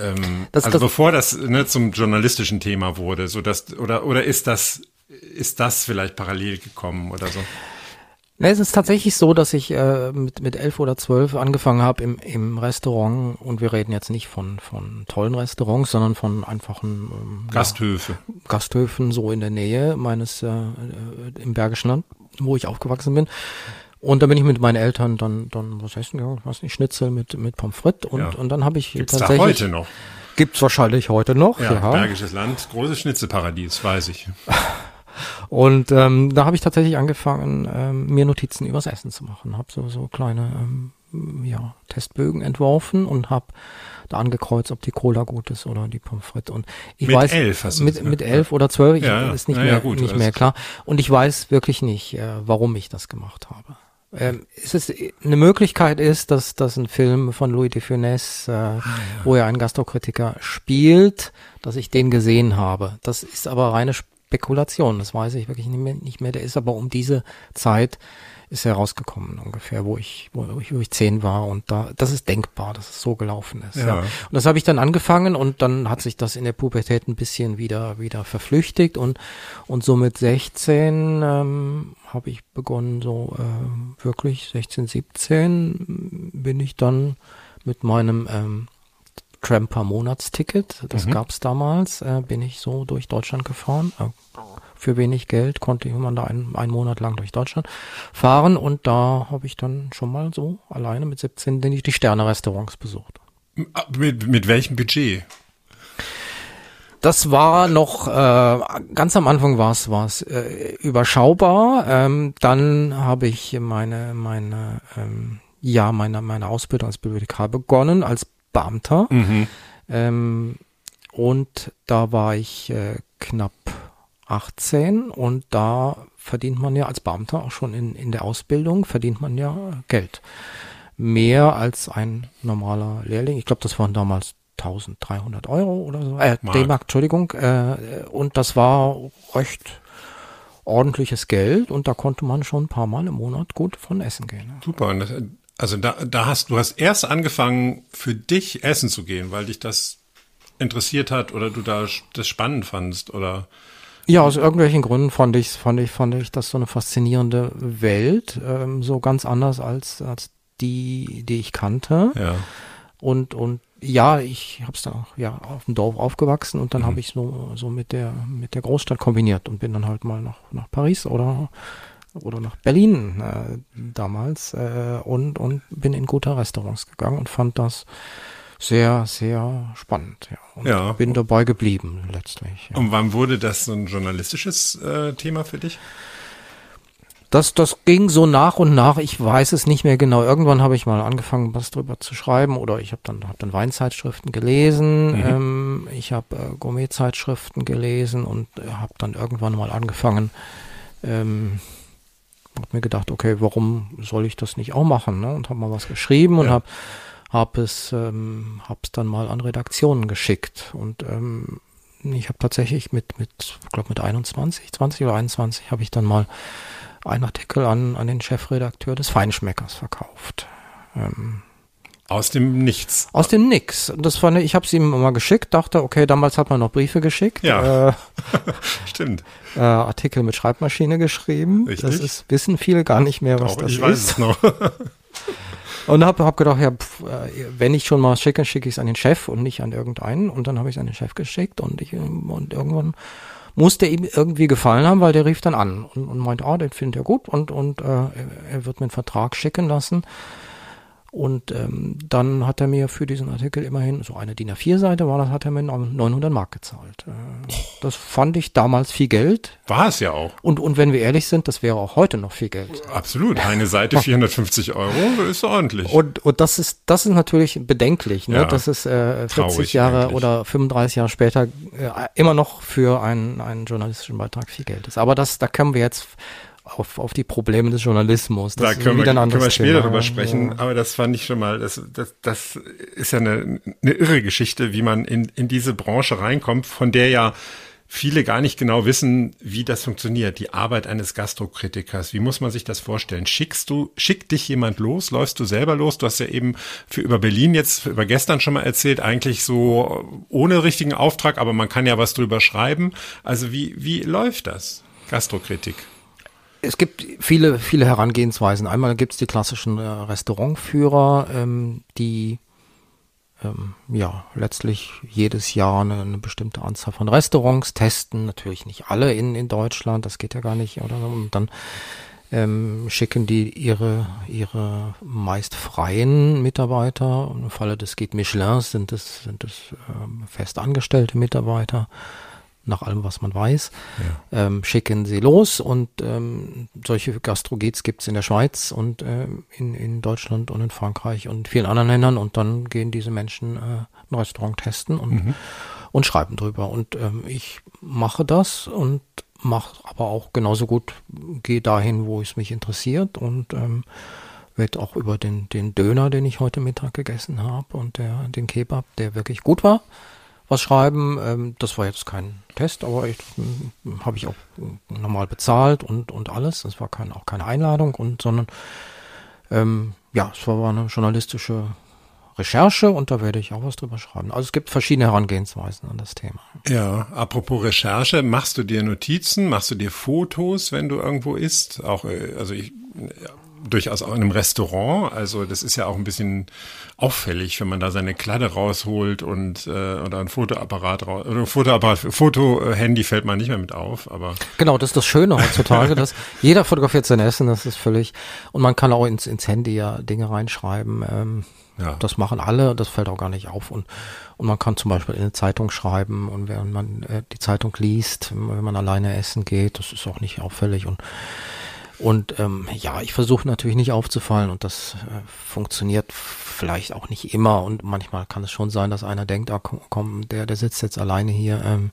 Speaker 2: ähm,
Speaker 3: Das-
Speaker 2: also
Speaker 3: das-
Speaker 2: bevor das ne, zum journalistischen Thema wurde, so dass oder oder ist das ist das vielleicht parallel gekommen oder so?
Speaker 3: Es ist tatsächlich so, dass ich äh, mit, mit elf oder zwölf angefangen habe im, im Restaurant und wir reden jetzt nicht von, von tollen Restaurants, sondern von einfachen ähm,
Speaker 2: Gasthöfe.
Speaker 3: ja, Gasthöfen so in der Nähe meines äh, äh, im Bergischen Land, wo ich aufgewachsen bin. Und da bin ich mit meinen Eltern dann, dann was essen gegangen, ich weiß nicht, Schnitzel mit, mit Pommes frites und,
Speaker 2: Ja.
Speaker 3: und dann habe ich
Speaker 2: Gibt's da
Speaker 3: tatsächlich.
Speaker 2: heute noch?
Speaker 3: Gibt's wahrscheinlich heute noch,
Speaker 2: Ja,
Speaker 3: ja.
Speaker 2: Bergisches Land, großes Schnitzelparadies, weiß ich.
Speaker 3: Und ähm, da habe ich tatsächlich angefangen, ähm, mir Notizen übers Essen zu machen. Habe so, so kleine ähm, ja, Testbögen entworfen und habe da angekreuzt, ob die Cola gut ist oder die Pommes frites. Und ich
Speaker 2: Mit
Speaker 3: weiß,
Speaker 2: elf hast du
Speaker 3: mit,
Speaker 2: das, ne?
Speaker 3: mit elf oder zwölf, ich,
Speaker 2: Ja, ja.
Speaker 3: ist nicht
Speaker 2: ja,
Speaker 3: mehr,
Speaker 2: gut,
Speaker 3: nicht mehr klar. Und ich weiß wirklich nicht, äh, warum ich das gemacht habe. Ähm, es ist eine Möglichkeit ist, dass dass ein Film von Louis de Funès, äh, wo er einen Gastrokritiker spielt, dass ich den gesehen habe. Das ist aber reine Spekulation. Das weiß ich wirklich nicht mehr. Nicht mehr. Der ist aber um diese Zeit ist er rausgekommen ungefähr, wo ich wo ich, wo ich zehn war und da das ist denkbar, dass es so gelaufen ist. Ja.
Speaker 2: Ja.
Speaker 3: Und das habe ich dann angefangen und dann hat sich das in der Pubertät ein bisschen wieder wieder verflüchtigt und und so mit 16 ähm, habe ich begonnen so ähm, wirklich 16 17 bin ich dann mit meinem ähm, Tramper Monatsticket, das gab's damals, äh, bin ich so durch Deutschland gefahren. Äh, für wenig Geld konnte man da einen, einen Monat lang durch Deutschland fahren und da habe ich dann schon mal so alleine mit 17 die, die Sterne-Restaurants besucht.
Speaker 2: Mit, mit welchem Budget?
Speaker 3: Das war noch, äh, ganz am Anfang war es war's, äh, überschaubar. Ähm, dann habe ich meine, meine, ähm, ja, meine, meine Ausbildung als Bibliothekar begonnen, als Beamter. Ähm, und da war ich äh, knapp 18 und da verdient man ja als Beamter auch schon in, in der Ausbildung, verdient man ja Geld. Mehr als ein normaler Lehrling. Ich glaube, das waren damals 1300 Euro oder so. Äh,
Speaker 2: Mark.
Speaker 3: D-Mark, Entschuldigung. Äh, und das war recht ordentliches Geld und da konnte man schon ein paar Mal im Monat gut von essen gehen.
Speaker 2: Super. Und das, also da, da hast du hast erst angefangen, für dich essen zu gehen, weil dich das interessiert hat oder du da das spannend fandst oder
Speaker 3: Ja, aus irgendwelchen Gründen fand ich, fand ich, fand ich das so eine faszinierende Welt, ähm, so ganz anders als, als die, die ich kannte.
Speaker 2: ja.
Speaker 3: Und, und ja, ich habe es dann auch ja auf dem Dorf aufgewachsen und dann habe ich so, so mit der mit der Großstadt kombiniert und bin dann halt mal nach, nach Paris oder oder nach Berlin äh, damals äh, und und bin in gute Restaurants gegangen und fand das sehr sehr spannend ja und
Speaker 2: Ja.
Speaker 3: bin dabei geblieben letztlich ja.
Speaker 2: Und wann wurde das so ein journalistisches äh, Thema für dich?
Speaker 3: Das, das ging so nach und nach. Ich weiß es nicht mehr genau. Irgendwann habe ich mal angefangen, was drüber zu schreiben, oder ich habe dann, hab dann Weinzeitschriften gelesen. Ähm, ich habe äh, Gourmetzeitschriften gelesen und äh, habe dann irgendwann mal angefangen. Ähm, habe mir gedacht, okay, warum soll ich das nicht auch machen? Ne? Und habe mal was geschrieben und
Speaker 2: Ja.
Speaker 3: habe hab es, ähm, hab's dann mal an Redaktionen geschickt und ähm, ich habe tatsächlich mit, mit, glaube mit 21, 20 oder 21 habe ich dann mal einen Artikel an, an den Chefredakteur des Feinschmeckers verkauft. Ähm,
Speaker 2: Aus dem Nichts.
Speaker 3: aus dem Nix. Und Das fand ich, ich habe es ihm mal geschickt, dachte, okay, damals hat man noch Briefe geschickt.
Speaker 2: Ja.
Speaker 3: Äh,
Speaker 2: Stimmt.
Speaker 3: äh, Artikel mit Schreibmaschine geschrieben.
Speaker 2: Richtig.
Speaker 3: Das ist, wissen viele gar nicht mehr, was
Speaker 2: Auch
Speaker 3: das
Speaker 2: ich weiß
Speaker 3: ist.
Speaker 2: es noch.
Speaker 3: Und habe hab gedacht, ja, pf, äh, wenn ich schon mal schicke, schicke ich es an den Chef und nicht an irgendeinen. Und dann habe ich es an den Chef geschickt und ich und irgendwann muss der ihm irgendwie gefallen haben, weil der rief dann an und, und meint, ah, den findet er gut und, und äh, er wird mir einen Vertrag schicken lassen. Und ähm, dann hat er mir für diesen Artikel immerhin, so eine DIN A4-Seite war das, hat er mir 900 Mark gezahlt. Äh, das fand ich damals viel Geld.
Speaker 2: War es ja auch.
Speaker 3: Und, und wenn wir ehrlich sind, das wäre auch heute noch viel Geld.
Speaker 2: Absolut. Eine Seite 450 Euro ist ordentlich.
Speaker 3: Und, und das ist, das ist natürlich bedenklich, ne? Ja, dass es äh, 40 Jahre eigentlich. oder 35 Jahre später äh, immer noch für einen, einen journalistischen Beitrag viel Geld ist. Aber das, da können wir jetzt auf, auf die Probleme des Journalismus.
Speaker 2: Das da können wir, können wir später drüber sprechen, ja. aber das fand ich schon mal, das, das, das ist ja eine, eine irre Geschichte, wie man in, in diese Branche reinkommt, von der ja viele gar nicht genau wissen, wie das funktioniert, die Arbeit eines Gastrokritikers. Wie muss man sich das vorstellen? Schickst du, schickt dich jemand los? Läufst du selber los? Du hast ja eben für über Berlin jetzt, über gestern schon mal erzählt, eigentlich so ohne richtigen Auftrag, aber man kann ja was drüber schreiben. Also wie, wie läuft das? Gastrokritik
Speaker 3: es gibt viele, viele Herangehensweisen. Einmal gibt es die klassischen äh, Restaurantführer, ähm, die ähm, ja letztlich jedes Jahr eine, eine, bestimmte Anzahl von Restaurants testen. Natürlich nicht alle in, in Deutschland, das geht ja gar nicht. Oder? Und dann ähm, schicken die ihre, ihre meist freien Mitarbeiter, im Falle des Guide Michelin sind es, sind es ähm, fest angestellte Mitarbeiter, nach allem, was man weiß, ja. ähm, schicken sie los und ähm, solche Gastrogets gibt es in der Schweiz und ähm, in, in Deutschland und in Frankreich und vielen anderen Ländern und dann gehen diese Menschen äh, ein Restaurant testen und, mhm. und schreiben drüber. Und ähm, ich mache das und mache aber auch genauso gut, gehe dahin, wo es mich interessiert und ähm, werde auch über den, den Döner, den ich heute Mittag gegessen habe und der, den Kebab, der wirklich gut war, was schreiben. Ähm, das war jetzt kein Test, aber ich hm, habe ich auch normal bezahlt und und alles. Das war kein, auch keine Einladung und sondern ähm, ja, es war eine journalistische Recherche und da werde ich auch was drüber schreiben. Also es gibt verschiedene Herangehensweisen an das Thema.
Speaker 2: Ja, apropos Recherche, machst du dir Notizen, machst du dir Fotos, wenn du irgendwo isst? Auch, äh, also ich, durchaus auch in einem Restaurant. Also das ist ja auch ein bisschen auffällig, wenn man da seine Kladde rausholt und äh, oder ein Fotoapparat raus oder ein Fotoapparat, Foto-Handy fällt man nicht mehr mit auf. Aber
Speaker 3: genau, das ist das Schöne heutzutage, dass jeder fotografiert sein Essen. Das ist völlig und man kann auch ins, ins Handy ja Dinge reinschreiben. Ähm, ja. Das machen alle, das fällt auch gar nicht auf. Und, und man kann zum Beispiel in eine Zeitung schreiben und während man äh, die Zeitung liest, wenn man alleine essen geht, das ist auch nicht auffällig. Und und ähm, ja, ich versuche natürlich nicht aufzufallen und das äh, funktioniert vielleicht auch nicht immer und manchmal kann es schon sein, dass einer denkt, ah, komm, der, der sitzt jetzt alleine hier ähm,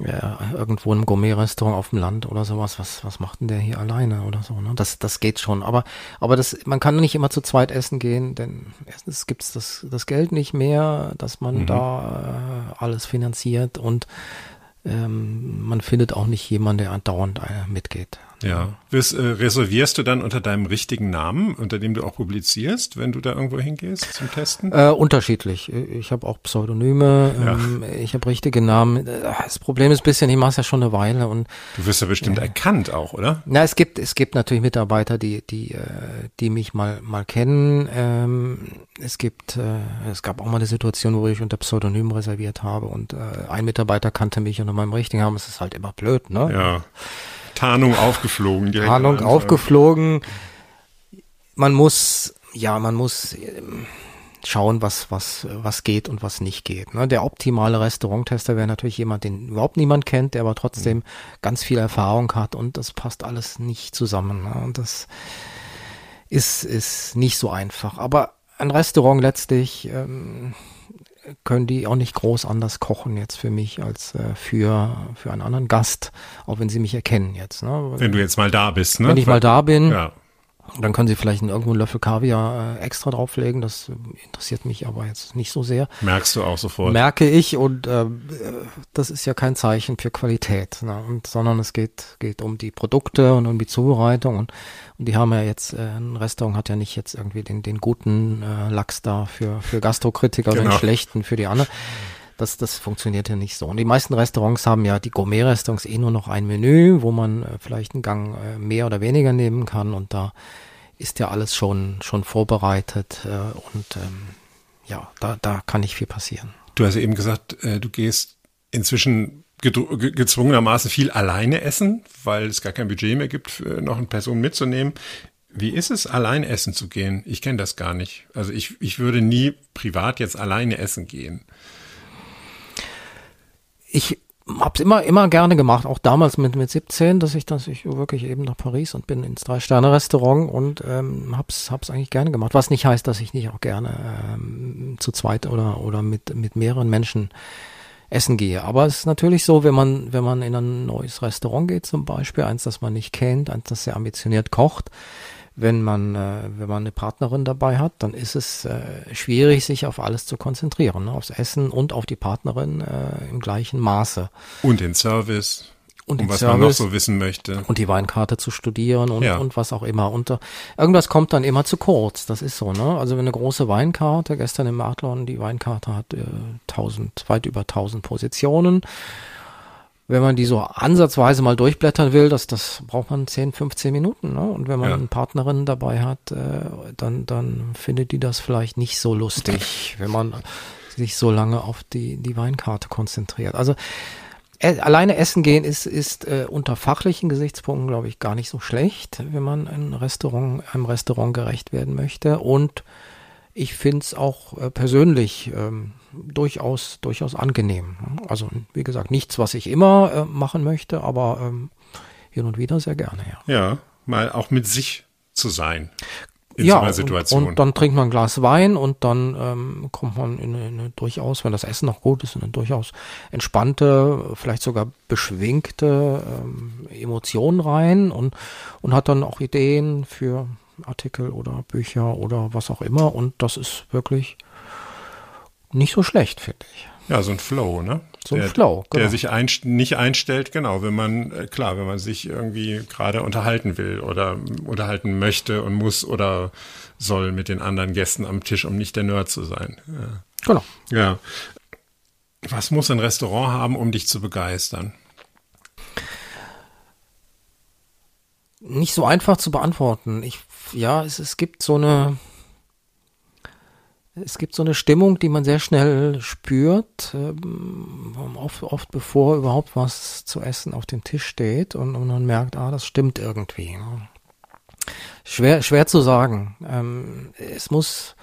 Speaker 3: ja, irgendwo im Gourmet-Restaurant auf dem Land oder sowas, was, was macht denn der hier alleine oder so, ne? Das, das geht schon. Aber, aber das, man kann nicht immer zu zweit essen gehen, denn erstens gibt's das, das Geld nicht mehr, dass man mhm. da äh, alles finanziert und ähm, man findet auch nicht jemanden, der dauernd äh, mitgeht.
Speaker 2: Ja. Was, äh, reservierst du dann unter deinem richtigen Namen, unter dem du auch publizierst, wenn du da irgendwo hingehst zum Testen?
Speaker 3: Äh, unterschiedlich. Ich habe auch Pseudonyme, ja. ähm, ich habe richtige Namen. Das Problem ist ein bisschen, ich mache es ja schon eine Weile und
Speaker 2: Du wirst ja bestimmt äh, erkannt auch, oder?
Speaker 3: Na, es gibt es gibt natürlich Mitarbeiter, die die äh, die mich mal mal kennen. Ähm, es gibt äh, es gab auch mal eine Situation, wo ich unter Pseudonym reserviert habe und äh, ein Mitarbeiter kannte mich unter meinem richtigen Namen. Es ist halt immer blöd, ne?
Speaker 2: Ja. Tarnung aufgeflogen.
Speaker 3: Tarnung aufgeflogen. Man muss, ja, man muss ähm, schauen, was, was, was geht und was nicht geht. Ne? Der optimale Restauranttester wäre natürlich jemand, den überhaupt niemand kennt, der aber trotzdem mhm. ganz viel Erfahrung hat und das passt alles nicht zusammen. Ne? Und das ist, ist nicht so einfach. Aber ein Restaurant letztlich, ähm, können die auch nicht groß anders kochen jetzt für mich als äh, für, für einen anderen Gast, auch wenn sie mich erkennen jetzt. Ne?
Speaker 2: Wenn du jetzt mal da bist, ne?
Speaker 3: Wenn ich mal da bin, ja. Dann können Sie vielleicht irgendwo einen Löffel Kaviar äh, extra drauflegen. Das interessiert mich aber jetzt nicht so sehr.
Speaker 2: Merkst du auch sofort?
Speaker 3: Merke ich und äh, das ist ja kein Zeichen für Qualität, ne? und, sondern es geht, geht um die Produkte und um die Zubereitung. Und, und die haben ja jetzt, äh, ein Restaurant hat ja nicht jetzt irgendwie den, den guten äh, Lachs da für, für Gastrokritiker genau. oder den schlechten für die anderen. Das, das funktioniert ja nicht so. Und die meisten Restaurants haben ja, die Gourmet-Restaurants eh nur noch ein Menü, wo man äh, vielleicht einen Gang äh, mehr oder weniger nehmen kann und da ist ja alles schon, schon vorbereitet äh, und ähm, ja, da, da kann nicht viel passieren.
Speaker 2: Du hast eben gesagt, du gehst inzwischen gezwungenermaßen viel alleine essen, weil es gar kein Budget mehr gibt, noch eine Person mitzunehmen. Wie ist es, allein essen zu gehen? Ich kenne das gar nicht. Also ich, ich würde nie privat jetzt alleine essen gehen.
Speaker 3: Ich habe es immer, immer gerne gemacht, auch damals mit, mit 17, dass ich, dass ich wirklich eben nach Paris und bin ins Drei-Sterne-Restaurant und ähm, hab's, hab's eigentlich gerne gemacht. Was nicht heißt, dass ich nicht auch gerne ähm, zu zweit oder, oder mit, mit mehreren Menschen essen gehe. Aber es ist natürlich so, wenn man, wenn man in ein neues Restaurant geht, zum Beispiel, eins, das man nicht kennt, eins, das sehr ambitioniert kocht, wenn man, äh, wenn man eine Partnerin dabei hat, dann ist es äh, schwierig, sich auf alles zu konzentrieren, ne? aufs Essen und auf die Partnerin äh, im gleichen Maße.
Speaker 2: Und den Service.
Speaker 3: Und
Speaker 2: um was
Speaker 3: Service,
Speaker 2: man noch so wissen möchte.
Speaker 3: Und die Weinkarte zu studieren und,
Speaker 2: Ja.
Speaker 3: und was auch immer. Und äh, irgendwas kommt dann immer zu kurz. Das ist so, ne? Also wenn eine große Weinkarte, gestern im Adlon, die Weinkarte hat äh, 1000, weit über 1000 Positionen. Wenn man die so ansatzweise mal durchblättern will, das, das braucht man 10, 15 Minuten. Ne? Und wenn man
Speaker 2: Ja.
Speaker 3: eine Partnerin dabei hat, äh, dann, dann findet die das vielleicht nicht so lustig, wenn man sich so lange auf die, die Weinkarte konzentriert. Also äh, alleine essen gehen ist, ist äh, unter fachlichen Gesichtspunkten, glaube ich, gar nicht so schlecht, wenn man ein Restaurant, einem Restaurant gerecht werden möchte. Und ich finde es auch äh, persönlich ähm, durchaus, durchaus angenehm. Also, wie gesagt, nichts, was ich immer äh, machen möchte, aber ähm, hin und wieder sehr gerne, ja.
Speaker 2: Ja, mal auch mit sich zu sein. In
Speaker 3: ja,
Speaker 2: so einer Situation.
Speaker 3: Und, und dann trinkt man ein Glas Wein und dann ähm, kommt man in eine, in eine durchaus, wenn das Essen noch gut ist, in eine durchaus entspannte, vielleicht sogar beschwingte ähm, Emotion rein und, und hat dann auch Ideen für Artikel oder Bücher oder was auch immer. Und das ist wirklich nicht so schlecht, finde ich.
Speaker 2: ja, so ein Flow, ne?
Speaker 3: So ein
Speaker 2: der,
Speaker 3: Flow,
Speaker 2: Der
Speaker 3: genau.
Speaker 2: sich einst nicht einstellt, genau, wenn man, äh, klar, wenn man sich irgendwie gerade unterhalten will oder unterhalten möchte und muss oder soll mit den anderen Gästen am Tisch, um nicht der Nerd zu sein. Ja.
Speaker 3: Genau.
Speaker 2: Ja. Was muss ein Restaurant haben, um dich zu begeistern?
Speaker 3: nicht so einfach zu beantworten. Ich, ja, es, es gibt so eine, es gibt so eine Stimmung, die man sehr schnell spürt, ähm, oft, oft bevor überhaupt was zu essen auf dem Tisch steht und, und man merkt, ah, das stimmt irgendwie. Schwer, schwer zu sagen. Ähm, es muss,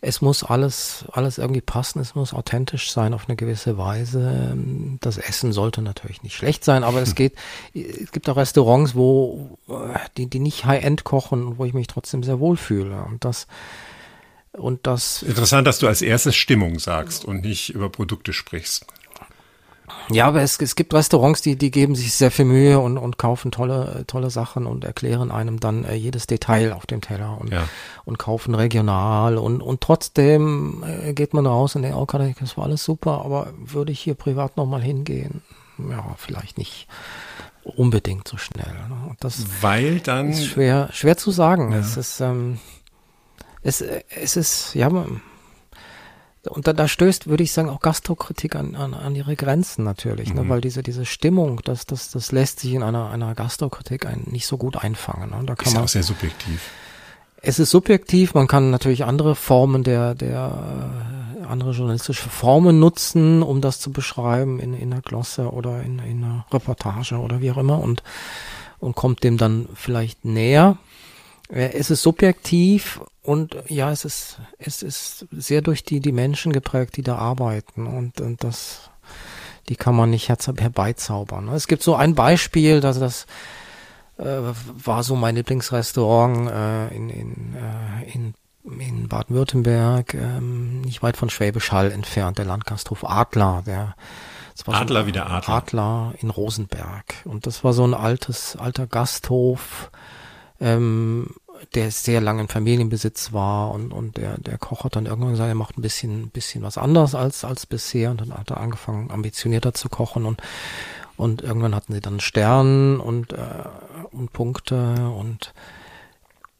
Speaker 3: es muss alles, alles irgendwie passen. Es muss authentisch sein auf eine gewisse Weise. Das Essen sollte natürlich nicht schlecht sein, aber es geht, es gibt auch Restaurants, wo, äh, die, die nicht High-End kochen wo ich mich trotzdem sehr wohl fühle. Und das, und das,
Speaker 2: Interessant, dass du als erstes Stimmung sagst und nicht über Produkte sprichst.
Speaker 3: ja, aber es, es gibt Restaurants, die, die geben sich sehr viel Mühe und, und kaufen tolle, tolle Sachen und erklären einem dann äh, jedes Detail auf dem Teller und,
Speaker 2: Ja.
Speaker 3: und kaufen regional und, und trotzdem äh, geht man raus und denkt, oh Gott, das war alles super, aber würde ich hier privat nochmal hingehen? Ja, vielleicht nicht unbedingt so schnell. Ne? Und das
Speaker 2: Weil dann,
Speaker 3: ist schwer, schwer zu sagen. Es ist, ähm, es, äh, es ist, ja, man- und da, da stößt, würde ich sagen, auch Gastrokritik an, an, an ihre Grenzen natürlich, ne? weil diese, diese Stimmung, das, das, das lässt sich in einer, einer Gastrokritik ein, nicht so gut einfangen. Ne? Da kann
Speaker 2: ist
Speaker 3: man,
Speaker 2: auch sehr subjektiv.
Speaker 3: es ist subjektiv, man kann natürlich andere Formen der, der äh, andere journalistische Formen nutzen, um das zu beschreiben in, in einer Glosse oder in, in einer Reportage oder wie auch immer und, und kommt dem dann vielleicht näher. Es ist subjektiv und ja, es ist, es ist sehr durch die, die Menschen geprägt, die da arbeiten und, und das, die kann man nicht herbeizaubern. Es gibt so ein Beispiel, dass das äh, war so mein Lieblingsrestaurant äh, in, in, äh, in, in Baden-Württemberg, ähm, nicht weit von Schwäbisch Hall entfernt, der Landgasthof Adler, der
Speaker 2: Adler
Speaker 3: so,
Speaker 2: wie der Adler.
Speaker 3: Adler in Rosenberg. Und das war so ein altes, alter Gasthof, ähm, der sehr lange in Familienbesitz war und, und der, der Koch hat dann irgendwann gesagt, er macht ein bisschen, bisschen was anders als, als bisher und dann hat er angefangen, ambitionierter zu kochen und, und irgendwann hatten sie dann einen Stern und, äh, und Punkte und,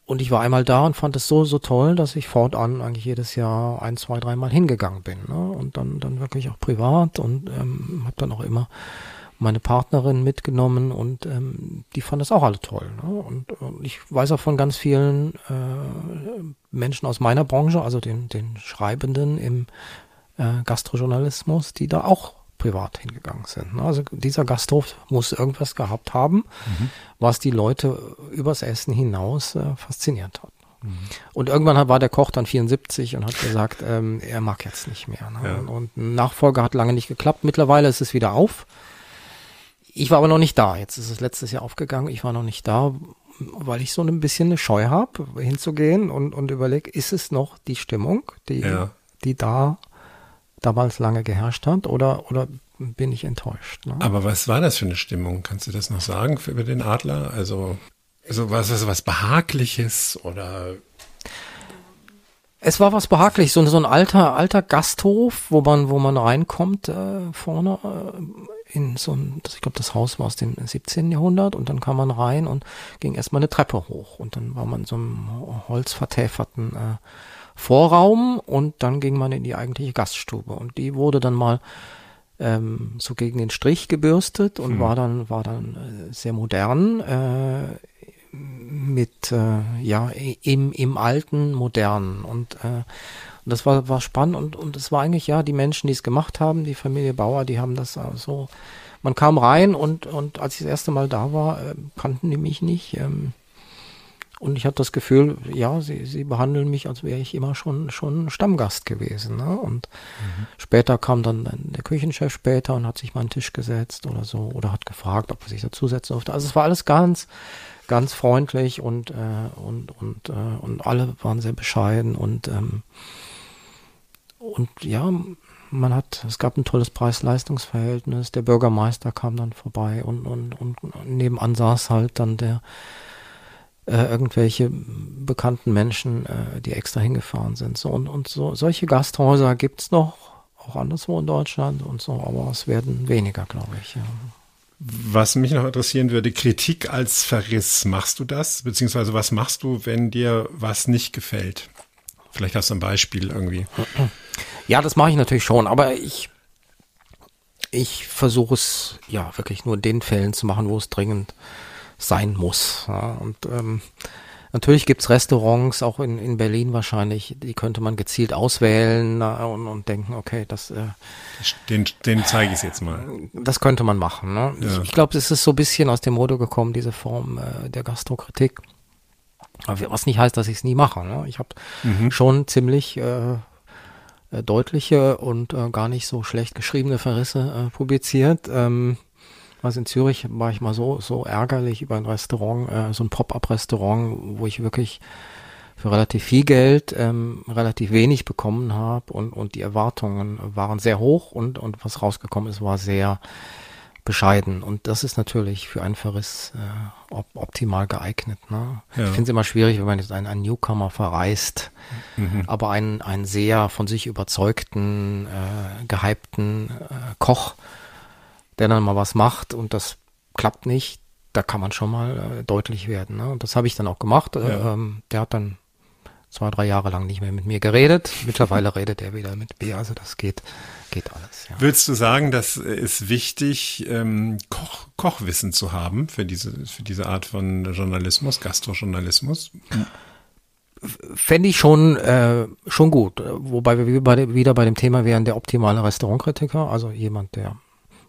Speaker 3: und ich war einmal da und fand es so, so toll, dass ich fortan eigentlich jedes Jahr ein, zwei, dreimal hingegangen bin. Ne? Und dann, dann wirklich auch privat und ähm, habe dann auch immer meine Partnerin mitgenommen und ähm, die fand das auch alle toll. Ne? Und, und ich weiß auch von ganz vielen äh, Menschen aus meiner Branche, also den, den Schreibenden im äh, Gastrojournalismus, die da auch privat hingegangen sind. Ne? Also dieser Gasthof muss irgendwas gehabt haben, mhm. was die Leute übers Essen hinaus äh, fasziniert hat. Mhm. Und irgendwann war der Koch dann 74 und hat gesagt, ähm, er mag jetzt nicht mehr. Ne? Ja. Und ein Nachfolger hat lange nicht geklappt. Mittlerweile ist es wieder auf. Ich war aber noch nicht da. Jetzt ist es letztes Jahr aufgegangen. Ich war noch nicht da, weil ich so ein bisschen eine Scheu habe, hinzugehen und, und überlege, ist es noch die Stimmung, die, ja. die da damals lange geherrscht hat oder, oder bin ich enttäuscht. Ne?
Speaker 2: Aber was war das für eine Stimmung? Kannst du das noch sagen für, über den Adler? Also, also was, also was Behagliches oder
Speaker 3: es war was behaglich, so, so ein alter, alter Gasthof, wo man, wo man reinkommt, äh, vorne, äh, in so ein, ich glaube, das Haus war aus dem 17. Jahrhundert und dann kam man rein und ging erstmal eine Treppe hoch und dann war man in so einem holzvertäferten äh, Vorraum und dann ging man in die eigentliche Gaststube und die wurde dann mal ähm, so gegen den Strich gebürstet und hm. war dann war dann äh, sehr modern äh, mit äh, ja im im alten modernen und äh, und das war war spannend und und es war eigentlich ja die Menschen die es gemacht haben die Familie Bauer die haben das so man kam rein und und als ich das erste Mal da war äh, kannten die mich nicht ähm, und ich hatte das Gefühl, ja, sie, sie behandeln mich, als wäre ich immer schon, schon Stammgast gewesen. Ne? Und mhm. später kam dann der Küchenchef später und hat sich mal an den Tisch gesetzt oder so oder hat gefragt, ob er sich dazusetzen durfte. Also es war alles ganz, ganz freundlich und, äh, und, und, äh, und alle waren sehr bescheiden und, ähm, und ja, man hat, es gab ein tolles Preis-Leistungs-Verhältnis. Der Bürgermeister kam dann vorbei und, und, und nebenan saß halt dann der äh, irgendwelche bekannten Menschen, äh, die extra hingefahren sind. So und, und so solche Gasthäuser gibt's noch, auch anderswo in Deutschland und so, aber es werden weniger, glaube ich. Ja.
Speaker 2: Was mich noch interessieren würde, Kritik als Verriss, machst du das? Beziehungsweise was machst du, wenn dir was nicht gefällt? Vielleicht hast du ein Beispiel irgendwie.
Speaker 3: Ja, das mache ich natürlich schon, aber ich, ich versuche es ja wirklich nur in den Fällen zu machen, wo es dringend sein muss. Ja, und ähm, natürlich gibt's Restaurants, auch in, in Berlin wahrscheinlich, die könnte man gezielt auswählen na, und, und denken, okay, das äh,
Speaker 2: den, den zeige ich jetzt mal.
Speaker 3: Das könnte man machen. Ne? Ja. Ich, ich glaube, es ist so ein bisschen aus dem Mode gekommen, diese Form äh, der Gastrokritik. Was nicht heißt, dass ich es nie mache. Ne? Ich habe mhm. schon ziemlich äh, äh, deutliche und äh, gar nicht so schlecht geschriebene Verrisse äh, publiziert. Ähm, also in Zürich war ich mal so, so ärgerlich über ein Restaurant, äh, so ein Pop-up-Restaurant, wo ich wirklich für relativ viel Geld ähm, relativ wenig bekommen habe und, und die Erwartungen waren sehr hoch und, und was rausgekommen ist, war sehr bescheiden. Und das ist natürlich für einen Verriss äh, op optimal geeignet. Ne? Ja. Ich finde es immer schwierig, wenn man jetzt einen, einen Newcomer verreist, mhm. aber einen, einen sehr von sich überzeugten, äh, gehypten äh, Koch der dann mal was macht und das klappt nicht, da kann man schon mal äh, deutlich werden. Ne? Und das habe ich dann auch gemacht. Äh, ja. Ähm, der hat dann zwei, drei Jahre lang nicht mehr mit mir geredet. Mittlerweile redet er wieder mit mir. Also das geht, geht alles.
Speaker 2: Ja. Willst du sagen, dass es wichtig, ähm, Koch, Kochwissen zu haben für diese, für diese Art von Journalismus, Gastrojournalismus?
Speaker 3: Fände ich schon, äh, schon gut. Wobei wir wieder bei dem Thema wären, der optimale Restaurantkritiker, also jemand, der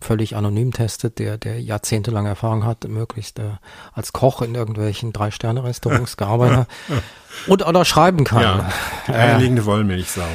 Speaker 3: völlig anonym testet, der, der jahrzehntelang Erfahrung hat, möglichst äh, als Koch in irgendwelchen Drei-Sterne-Restaurants gearbeitet hat und oder schreiben kann. Ja,
Speaker 2: die eierlegende Wollmilchsau.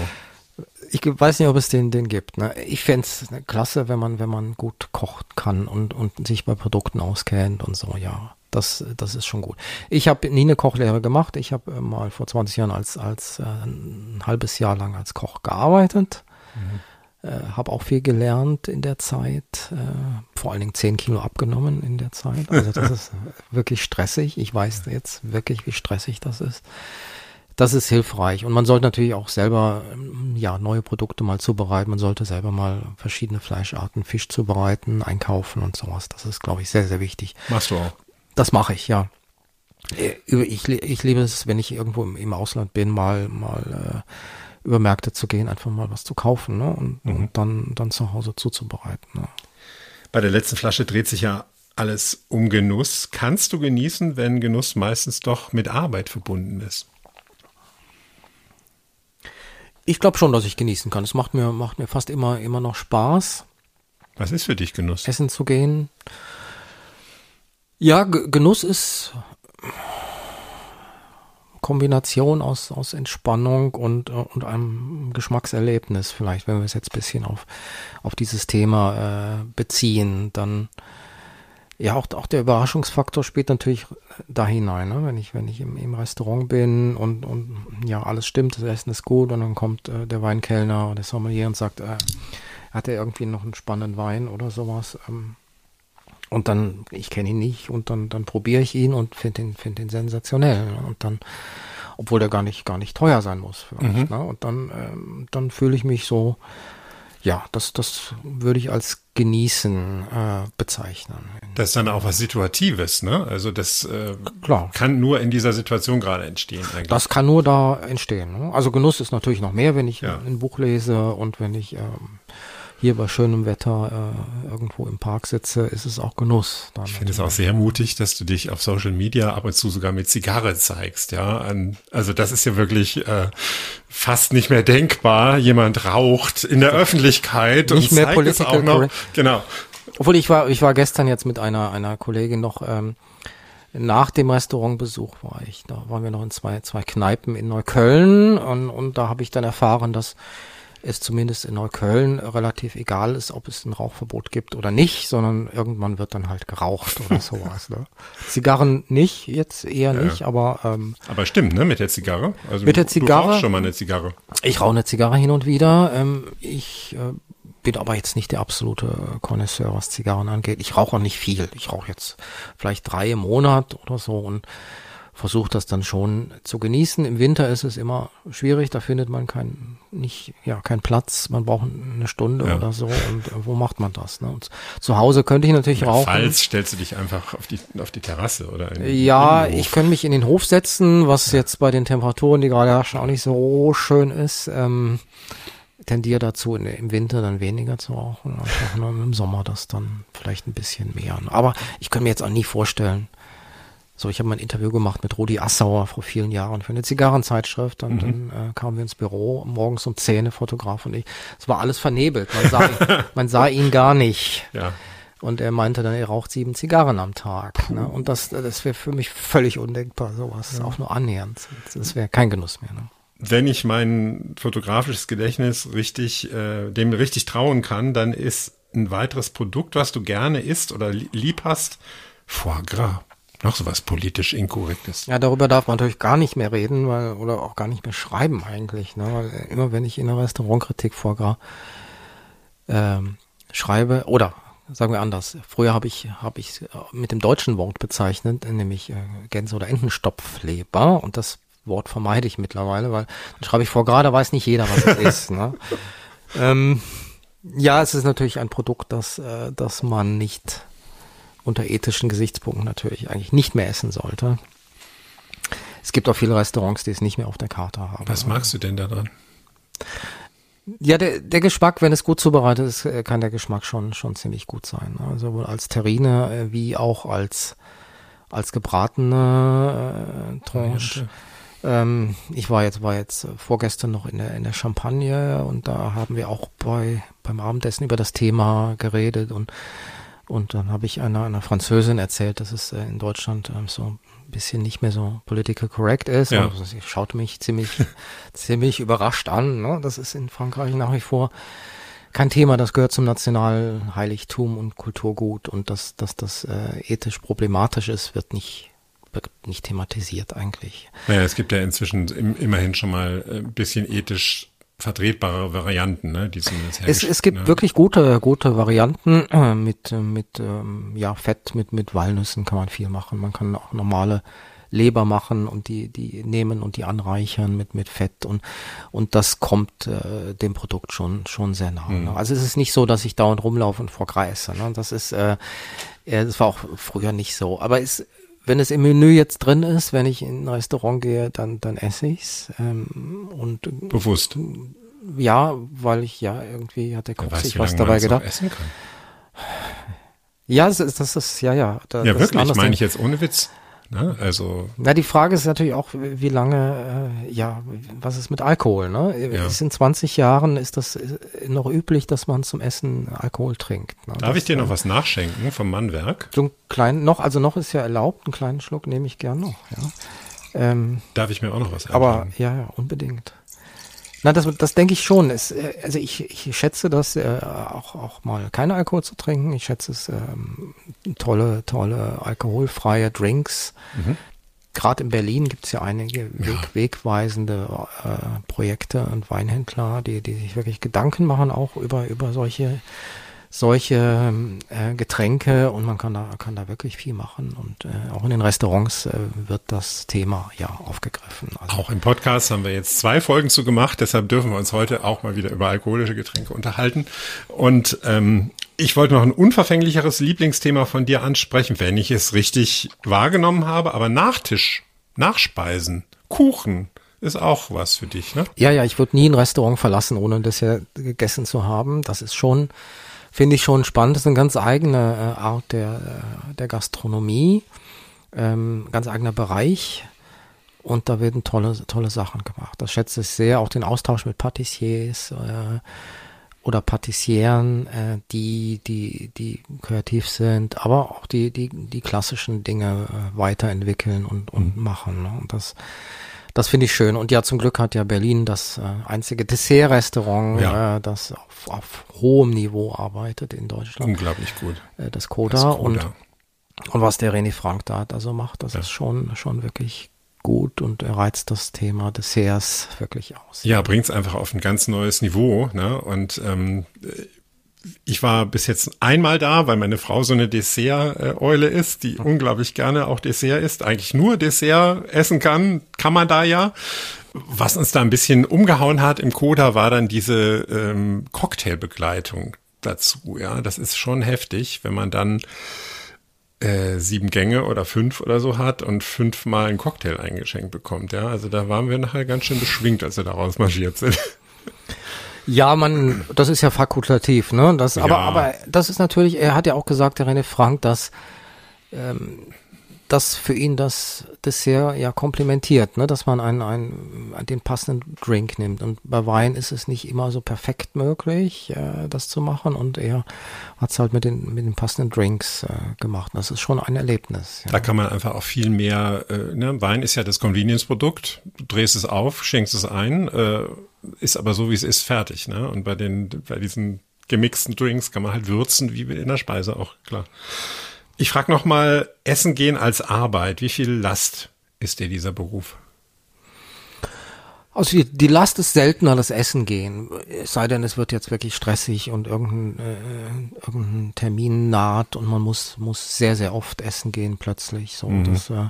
Speaker 3: Ich weiß nicht, ob es den, den gibt. Ne? Ich fände es klasse, wenn man, wenn man gut kochen kann und, und sich bei Produkten auskennt und so, ja. Das, das ist schon gut. Ich habe nie eine Kochlehre gemacht. Ich habe äh, mal vor 20 Jahren als, als äh, ein halbes Jahr lang als Koch gearbeitet. Mhm. Äh, habe auch viel gelernt in der Zeit, äh, vor allen Dingen 10 Kilo abgenommen in der Zeit. Also das ist wirklich stressig. Ich weiß jetzt wirklich, wie stressig das ist. Das ist hilfreich. Und man sollte natürlich auch selber ähm, ja, neue Produkte mal zubereiten. Man sollte selber mal verschiedene Fleischarten, Fisch zubereiten, einkaufen und sowas. Das ist, glaube ich, sehr, sehr wichtig.
Speaker 2: Machst du auch?
Speaker 3: Das mache ich, ja. Äh, ich, ich liebe es, wenn ich irgendwo im, im Ausland bin, mal, mal äh, über Märkte zu gehen, einfach mal was zu kaufen ne? und, mhm. und dann, dann zu Hause zuzubereiten. Ne?
Speaker 2: Bei der letzten Flasche dreht sich ja alles um Genuss. Kannst du genießen, wenn Genuss meistens doch mit Arbeit verbunden ist?
Speaker 3: Ich glaube schon, dass ich genießen kann. Es macht mir, macht mir fast immer, immer noch Spaß.
Speaker 2: Was ist für dich Genuss?
Speaker 3: Essen zu gehen. Ja, G Genuss ist Kombination aus, aus Entspannung und, äh, und einem Geschmackserlebnis vielleicht, wenn wir es jetzt bisschen auf, auf dieses Thema äh, beziehen, dann ja, auch, auch der Überraschungsfaktor spielt natürlich da hinein, ne? wenn ich, wenn ich im, im Restaurant bin und, und ja, alles stimmt, das Essen ist gut und dann kommt äh, der Weinkellner oder der Sommelier und sagt, äh, hat er irgendwie noch einen spannenden Wein oder sowas. Ähm, und dann, ich kenne ihn nicht und dann, dann probiere ich ihn und finde ihn, finde ihn sensationell. Ne? Und dann, obwohl der gar nicht, gar nicht teuer sein muss. Mhm. Ne? Und dann, ähm, dann fühle ich mich so, ja, das, das würde ich als Genießen äh, bezeichnen.
Speaker 2: Das ist dann auch was Situatives, ne? Also das äh, Klar. kann nur in dieser Situation gerade entstehen.
Speaker 3: Eigentlich. Das kann nur da entstehen. Ne? Also Genuss ist natürlich noch mehr, wenn ich ja. ein Buch lese und wenn ich ähm, hier bei schönem Wetter äh, irgendwo im Park sitze, ist es auch Genuss.
Speaker 2: ich finde es auch sehr mutig, dass du dich auf Social Media ab und zu sogar mit Zigarre zeigst. Ja, also das ist ja wirklich äh, fast nicht mehr denkbar. Jemand raucht in der Öffentlichkeit
Speaker 3: nicht
Speaker 2: und
Speaker 3: mehr zeigt es auch noch.
Speaker 2: Genau.
Speaker 3: Obwohl ich war, ich war gestern jetzt mit einer einer Kollegin noch. Ähm, nach dem Restaurantbesuch war ich, da waren wir noch in zwei, zwei Kneipen in Neukölln und, und da habe ich dann erfahren, dass es zumindest in Neukölln relativ egal ist, ob es ein Rauchverbot gibt oder nicht, sondern irgendwann wird dann halt geraucht oder sowas. Ne? Zigarren nicht, jetzt eher ja. nicht, aber ähm,
Speaker 2: aber stimmt, ne, mit der Zigarre.
Speaker 3: Also mit der Zigarre. Du rauchst
Speaker 2: schon mal eine Zigarre.
Speaker 3: Ich rauche eine Zigarre hin und wieder. Ähm, ich äh, bin aber jetzt nicht der absolute Connoisseur, was Zigarren angeht. Ich rauche auch nicht viel. Ich rauche jetzt vielleicht drei im Monat oder so und versuche das dann schon zu genießen. Im Winter ist es immer schwierig, da findet man keinen nicht ja keinen Platz, man braucht eine Stunde ja. oder so und äh, wo macht man das? Ne? Und zu Hause könnte ich natürlich rauchen.
Speaker 2: Falls stellst du dich einfach auf die auf die Terrasse oder
Speaker 3: in, ja, in ich könnte mich in den Hof setzen, was ja. jetzt bei den Temperaturen, die gerade herrschen, auch nicht so schön ist. Ähm, tendiere dazu, im Winter dann weniger zu rauchen, einfach nur im Sommer das dann vielleicht ein bisschen mehr. Aber ich könnte mir jetzt auch nie vorstellen, so, ich habe mal ein Interview gemacht mit Rudi Assauer vor vielen Jahren für eine Zigarrenzeitschrift. Und mhm. dann äh, kamen wir ins Büro, morgens um zehn, Fotograf und ich. Es war alles vernebelt. Man sah, man sah ihn gar nicht.
Speaker 2: Ja.
Speaker 3: Und er meinte dann, er raucht sieben Zigarren am Tag. Ne? Und das, das wäre für mich völlig undenkbar, sowas. Ja. Auch nur annähernd. Das wäre kein Genuss mehr. Ne?
Speaker 2: Wenn ich mein fotografisches Gedächtnis richtig, äh, dem richtig trauen kann, dann ist ein weiteres Produkt, was du gerne isst oder lieb hast, Foie Gras. Noch so was politisch Inkorrektes.
Speaker 3: Ja, darüber darf man natürlich gar nicht mehr reden, weil, oder auch gar nicht mehr schreiben eigentlich. Ne? Weil immer wenn ich in einer Restaurantkritik vor ähm, schreibe, oder sagen wir anders, früher habe ich, hab ich mit dem deutschen Wort bezeichnet, nämlich äh, Gänse- oder Entenstopfleber und das Wort vermeide ich mittlerweile, weil dann schreibe ich vor da weiß nicht jeder, was es ist. Ne? Ähm, ja, es ist natürlich ein Produkt, das, äh, das man nicht unter ethischen Gesichtspunkten natürlich eigentlich nicht mehr essen sollte. Es gibt auch viele Restaurants, die es nicht mehr auf der Karte haben.
Speaker 2: Was magst du denn daran?
Speaker 3: Ja, der, der Geschmack, wenn es gut zubereitet ist, äh, kann der Geschmack schon, schon ziemlich gut sein. Also sowohl als Terrine äh, wie auch als, als gebratene äh, Tranche. Ähm, ich war jetzt, war jetzt vorgestern noch in der, in der Champagne und da haben wir auch bei, beim Abendessen über das Thema geredet und und dann habe ich einer, einer Französin erzählt, dass es äh, in Deutschland ähm, so ein bisschen nicht mehr so political correct ist. Ja. Also sie schaute mich ziemlich, ziemlich überrascht an. Ne? Das ist in Frankreich nach wie vor kein Thema, das gehört zum Nationalheiligtum und Kulturgut und dass, dass das äh, ethisch problematisch ist, wird nicht wird nicht thematisiert eigentlich.
Speaker 2: Naja, es gibt ja inzwischen immerhin schon mal ein bisschen ethisch vertretbare Varianten, ne, die
Speaker 3: zumindest es, es gibt ne? wirklich gute, gute Varianten äh, mit, mit ähm, ja, Fett, mit, mit Walnüssen kann man viel machen. Man kann auch normale Leber machen und die, die nehmen und die anreichern mit, mit Fett und, und das kommt äh, dem Produkt schon, schon sehr nah. Mhm. Ne? Also es ist nicht so, dass ich dauernd rumlaufe und vor Kreise. Ne? Das ist, äh, ja, das war auch früher nicht so. Aber es, wenn es im Menü jetzt drin ist, wenn ich in ein Restaurant gehe, dann, dann esse ich's. Ähm, und
Speaker 2: Bewusst.
Speaker 3: Ja, weil ich ja irgendwie hat der Koch weiß, sich was dabei gedacht. Ja, das ist, das ist ja, ja.
Speaker 2: Da, ja, wirklich, meine ich jetzt ohne Witz. Ne? Also
Speaker 3: Na, die Frage ist natürlich auch, wie lange, äh, ja, was ist mit Alkohol? Ne?
Speaker 2: Ja.
Speaker 3: Ist in 20 Jahren ist das noch üblich, dass man zum Essen Alkohol trinkt. Ne?
Speaker 2: darf
Speaker 3: das,
Speaker 2: ich dir noch
Speaker 3: äh,
Speaker 2: was nachschenken vom Mannwerk?
Speaker 3: So einen kleinen, noch, also noch ist ja erlaubt, einen kleinen Schluck nehme ich gern noch, ja. Ähm,
Speaker 2: Darf ich mir auch noch was
Speaker 3: aber
Speaker 2: einschenken?
Speaker 3: ja, ja, unbedingt. Na, das, das denke ich schon. Es, äh, also ich, ich schätze das äh, auch, auch mal keinen Alkohol zu trinken. Ich schätze es ähm, tolle, tolle alkoholfreie Drinks.
Speaker 2: Mhm.
Speaker 3: Gerade in Berlin gibt es ja einige Weg, wegweisende äh, Projekte und Weinhändler, die, die sich wirklich Gedanken machen auch über, über solche solche ähm, äh, Getränke und man kann da kann da wirklich viel machen und äh, auch in den Restaurants äh, wird das Thema ja aufgegriffen. Also,
Speaker 2: Auch im Podcast haben wir jetzt zwei Folgen zu gemacht, deshalb dürfen wir uns heute auch mal wieder über alkoholische Getränke unterhalten. Und ähm, ich wollte noch ein unverfänglicheres Lieblingsthema von dir ansprechen, wenn ich es richtig wahrgenommen habe, aber Nachtisch, Nachspeisen, Kuchen ist auch was für dich, ne?
Speaker 3: Ja, ja, ich würde nie ein Restaurant verlassen, ohne das ja gegessen zu haben. Das ist schon, finde ich schon spannend. Das ist eine ganz eigene äh, Art der, äh, der Gastronomie, ähm, ganz eigener Bereich. Und da werden tolle, tolle Sachen gemacht. Das schätze ich sehr. Auch den Austausch mit Patissiers äh, oder Patissieren, äh, die, die, die kreativ sind, aber auch die, die, die klassischen Dinge äh, weiterentwickeln und, und machen. Ne? Und das, das finde ich schön. Und ja, zum Glück hat ja Berlin das äh, einzige Dessert-Restaurant,
Speaker 2: Ja.
Speaker 3: äh, das auf, auf hohem Niveau arbeitet in Deutschland,
Speaker 2: Unglaublich gut.
Speaker 3: äh, das Coda.
Speaker 2: Das
Speaker 3: Und,
Speaker 2: Coda.
Speaker 3: und was der René Frank da also macht, das
Speaker 2: Ja.
Speaker 3: ist schon, schon wirklich gut und er reizt das Thema Desserts wirklich aus.
Speaker 2: Ja, bringt's einfach auf ein ganz neues Niveau. Ne? Und ähm, ich war bis jetzt einmal da, weil meine Frau so eine Dessert-Eule ist, die unglaublich gerne auch Dessert isst, eigentlich nur Dessert essen kann, kann man da ja. Was uns da ein bisschen umgehauen hat im Coda, war dann diese ähm, Cocktailbegleitung dazu. Ja, das ist schon heftig, wenn man dann äh, sieben Gänge oder fünf oder so hat und fünfmal einen Cocktail eingeschenkt bekommt. Ja, also da waren wir nachher ganz schön beschwingt, als wir da rausmarschiert sind.
Speaker 3: Ja, man, das ist ja fakultativ, ne? Das, aber,
Speaker 2: Ja.
Speaker 3: aber das ist natürlich, er hat ja auch gesagt, der René Frank, dass, ähm, dass für ihn das Dessert ja komplementiert, ne? Dass man einen, einen, den passenden Drink nimmt. Und bei Wein ist es nicht immer so perfekt möglich, äh, das zu machen. Und er hat es halt mit den, mit den passenden Drinks äh, gemacht. Das ist schon ein Erlebnis. Ja.
Speaker 2: Da kann man einfach auch viel mehr, äh, ne? Wein ist ja das Convenience-Produkt, du drehst es auf, schenkst es ein, äh, ist aber so, wie es ist, fertig. Ne? Und bei den, bei diesen gemixten Drinks kann man halt würzen, wie in der Speise auch, klar. Ich frage noch mal, Essen gehen als Arbeit, wie viel Last ist dir dieser Beruf?
Speaker 3: Also die, die Last ist seltener das Essen gehen. Es sei denn, es wird jetzt wirklich stressig und irgendein, äh, irgendein Termin naht und man muss, muss sehr, sehr oft essen gehen plötzlich. So, das, äh,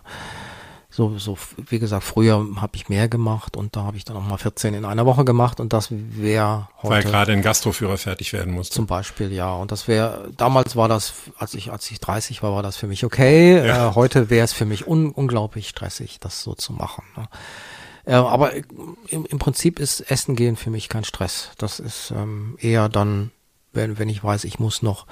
Speaker 3: so, so, wie gesagt, früher habe ich mehr gemacht und da habe ich dann auch mal 14 in einer Woche gemacht und das wäre
Speaker 2: Weil
Speaker 3: heute
Speaker 2: gerade ein Gastroführer fertig werden musste.
Speaker 3: zum Beispiel, ja. Und das wäre, damals war das, als ich, als ich 30 war, war das für mich okay.
Speaker 2: Ja.
Speaker 3: Äh, heute wäre es für mich un, unglaublich stressig, das so zu machen. Ne? Äh, aber im, im Prinzip ist Essen gehen für mich kein Stress. Das ist ähm, eher dann, wenn, wenn ich weiß, ich muss noch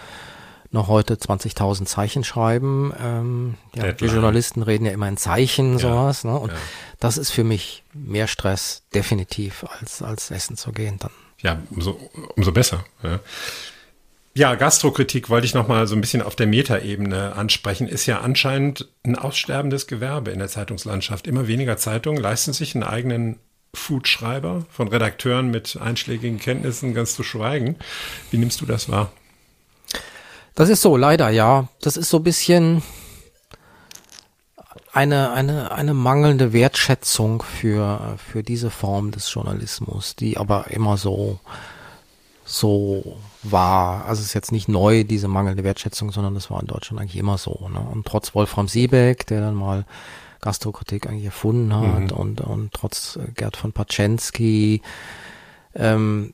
Speaker 3: noch heute 20.000 Zeichen schreiben. Ähm, ja, wir. Journalisten reden ja immer in Zeichen, sowas. Ne? Und
Speaker 2: ja.
Speaker 3: das ist für mich mehr Stress, definitiv, als, als essen zu gehen dann.
Speaker 2: Ja, umso, umso besser. Ja. Ja, Gastrokritik wollte ich noch mal so ein bisschen auf der Metaebene ansprechen. Ist ja anscheinend ein aussterbendes Gewerbe in der Zeitungslandschaft. Immer weniger Zeitungen leisten sich einen eigenen Foodschreiber von Redakteuren mit einschlägigen Kenntnissen ganz zu schweigen. Wie nimmst du das wahr?
Speaker 3: Das ist so, leider, ja. Das ist so ein bisschen eine, eine, eine mangelnde Wertschätzung für, für diese Form des Journalismus, die aber immer so, so war. Also es ist jetzt nicht neu, diese mangelnde Wertschätzung, sondern das war in Deutschland eigentlich immer so. Ne? Und trotz Wolfram Siebeck, der dann mal Gastrokritik eigentlich erfunden hat und, und trotz Gerd von Paczensky, ähm,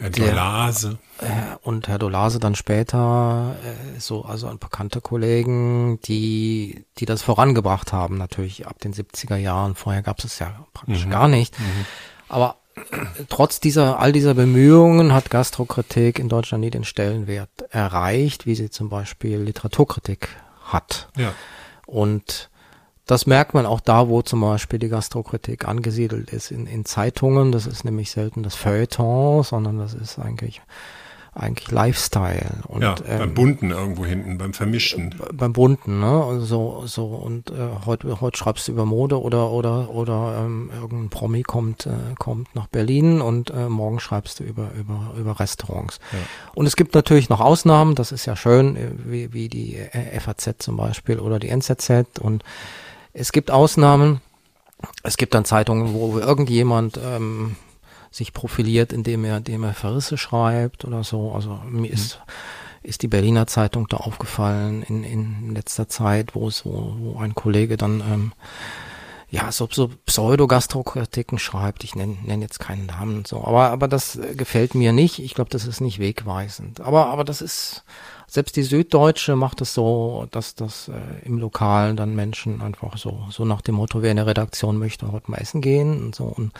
Speaker 2: Herr
Speaker 3: Der-
Speaker 2: Dolase.
Speaker 3: äh, und Herr Dolase dann später, äh, so, also ein bekannte Kollegen, die, die das vorangebracht haben, natürlich ab den 70er Jahren. Vorher gab es es ja praktisch gar nicht. Aber äh, trotz dieser, all dieser Bemühungen hat Gastrokritik in Deutschland nie den Stellenwert erreicht, wie sie zum Beispiel Literaturkritik hat.
Speaker 2: Ja.
Speaker 3: Und Das merkt man auch da, wo zum Beispiel die Gastrokritik angesiedelt ist in, in Zeitungen. Das ist nämlich selten das Feuilleton, sondern das ist eigentlich eigentlich Lifestyle.
Speaker 2: Und, ja, beim ähm, Bunten irgendwo hinten, beim Vermischten.
Speaker 3: Beim Bunten, ne? So, so und äh, heute, heute schreibst du über Mode oder oder oder ähm, irgendein Promi kommt äh, kommt nach Berlin und äh, morgen schreibst du über über über Restaurants. Ja. Und es gibt natürlich noch Ausnahmen. Das ist ja schön, äh, wie wie die äh, FAZ zum Beispiel oder die NZZ. Und es gibt Ausnahmen. Es gibt dann Zeitungen, wo irgendjemand ähm, sich profiliert, indem er, indem er Verrisse schreibt oder so. Also mir ist, ist die Berliner Zeitung da aufgefallen in, in letzter Zeit, wo es, wo, wo ein Kollege dann ähm, ja, so, so Pseudogastrokritiken schreibt. Ich nenne nenn jetzt keinen Namen so. Aber, aber das gefällt mir nicht. Ich glaube, das ist nicht wegweisend. Aber, aber das ist, selbst die Süddeutsche macht es so, dass das äh, im Lokalen dann Menschen einfach so, so nach dem Motto, wer in der Redaktion möchte, heute mal essen gehen und so. Und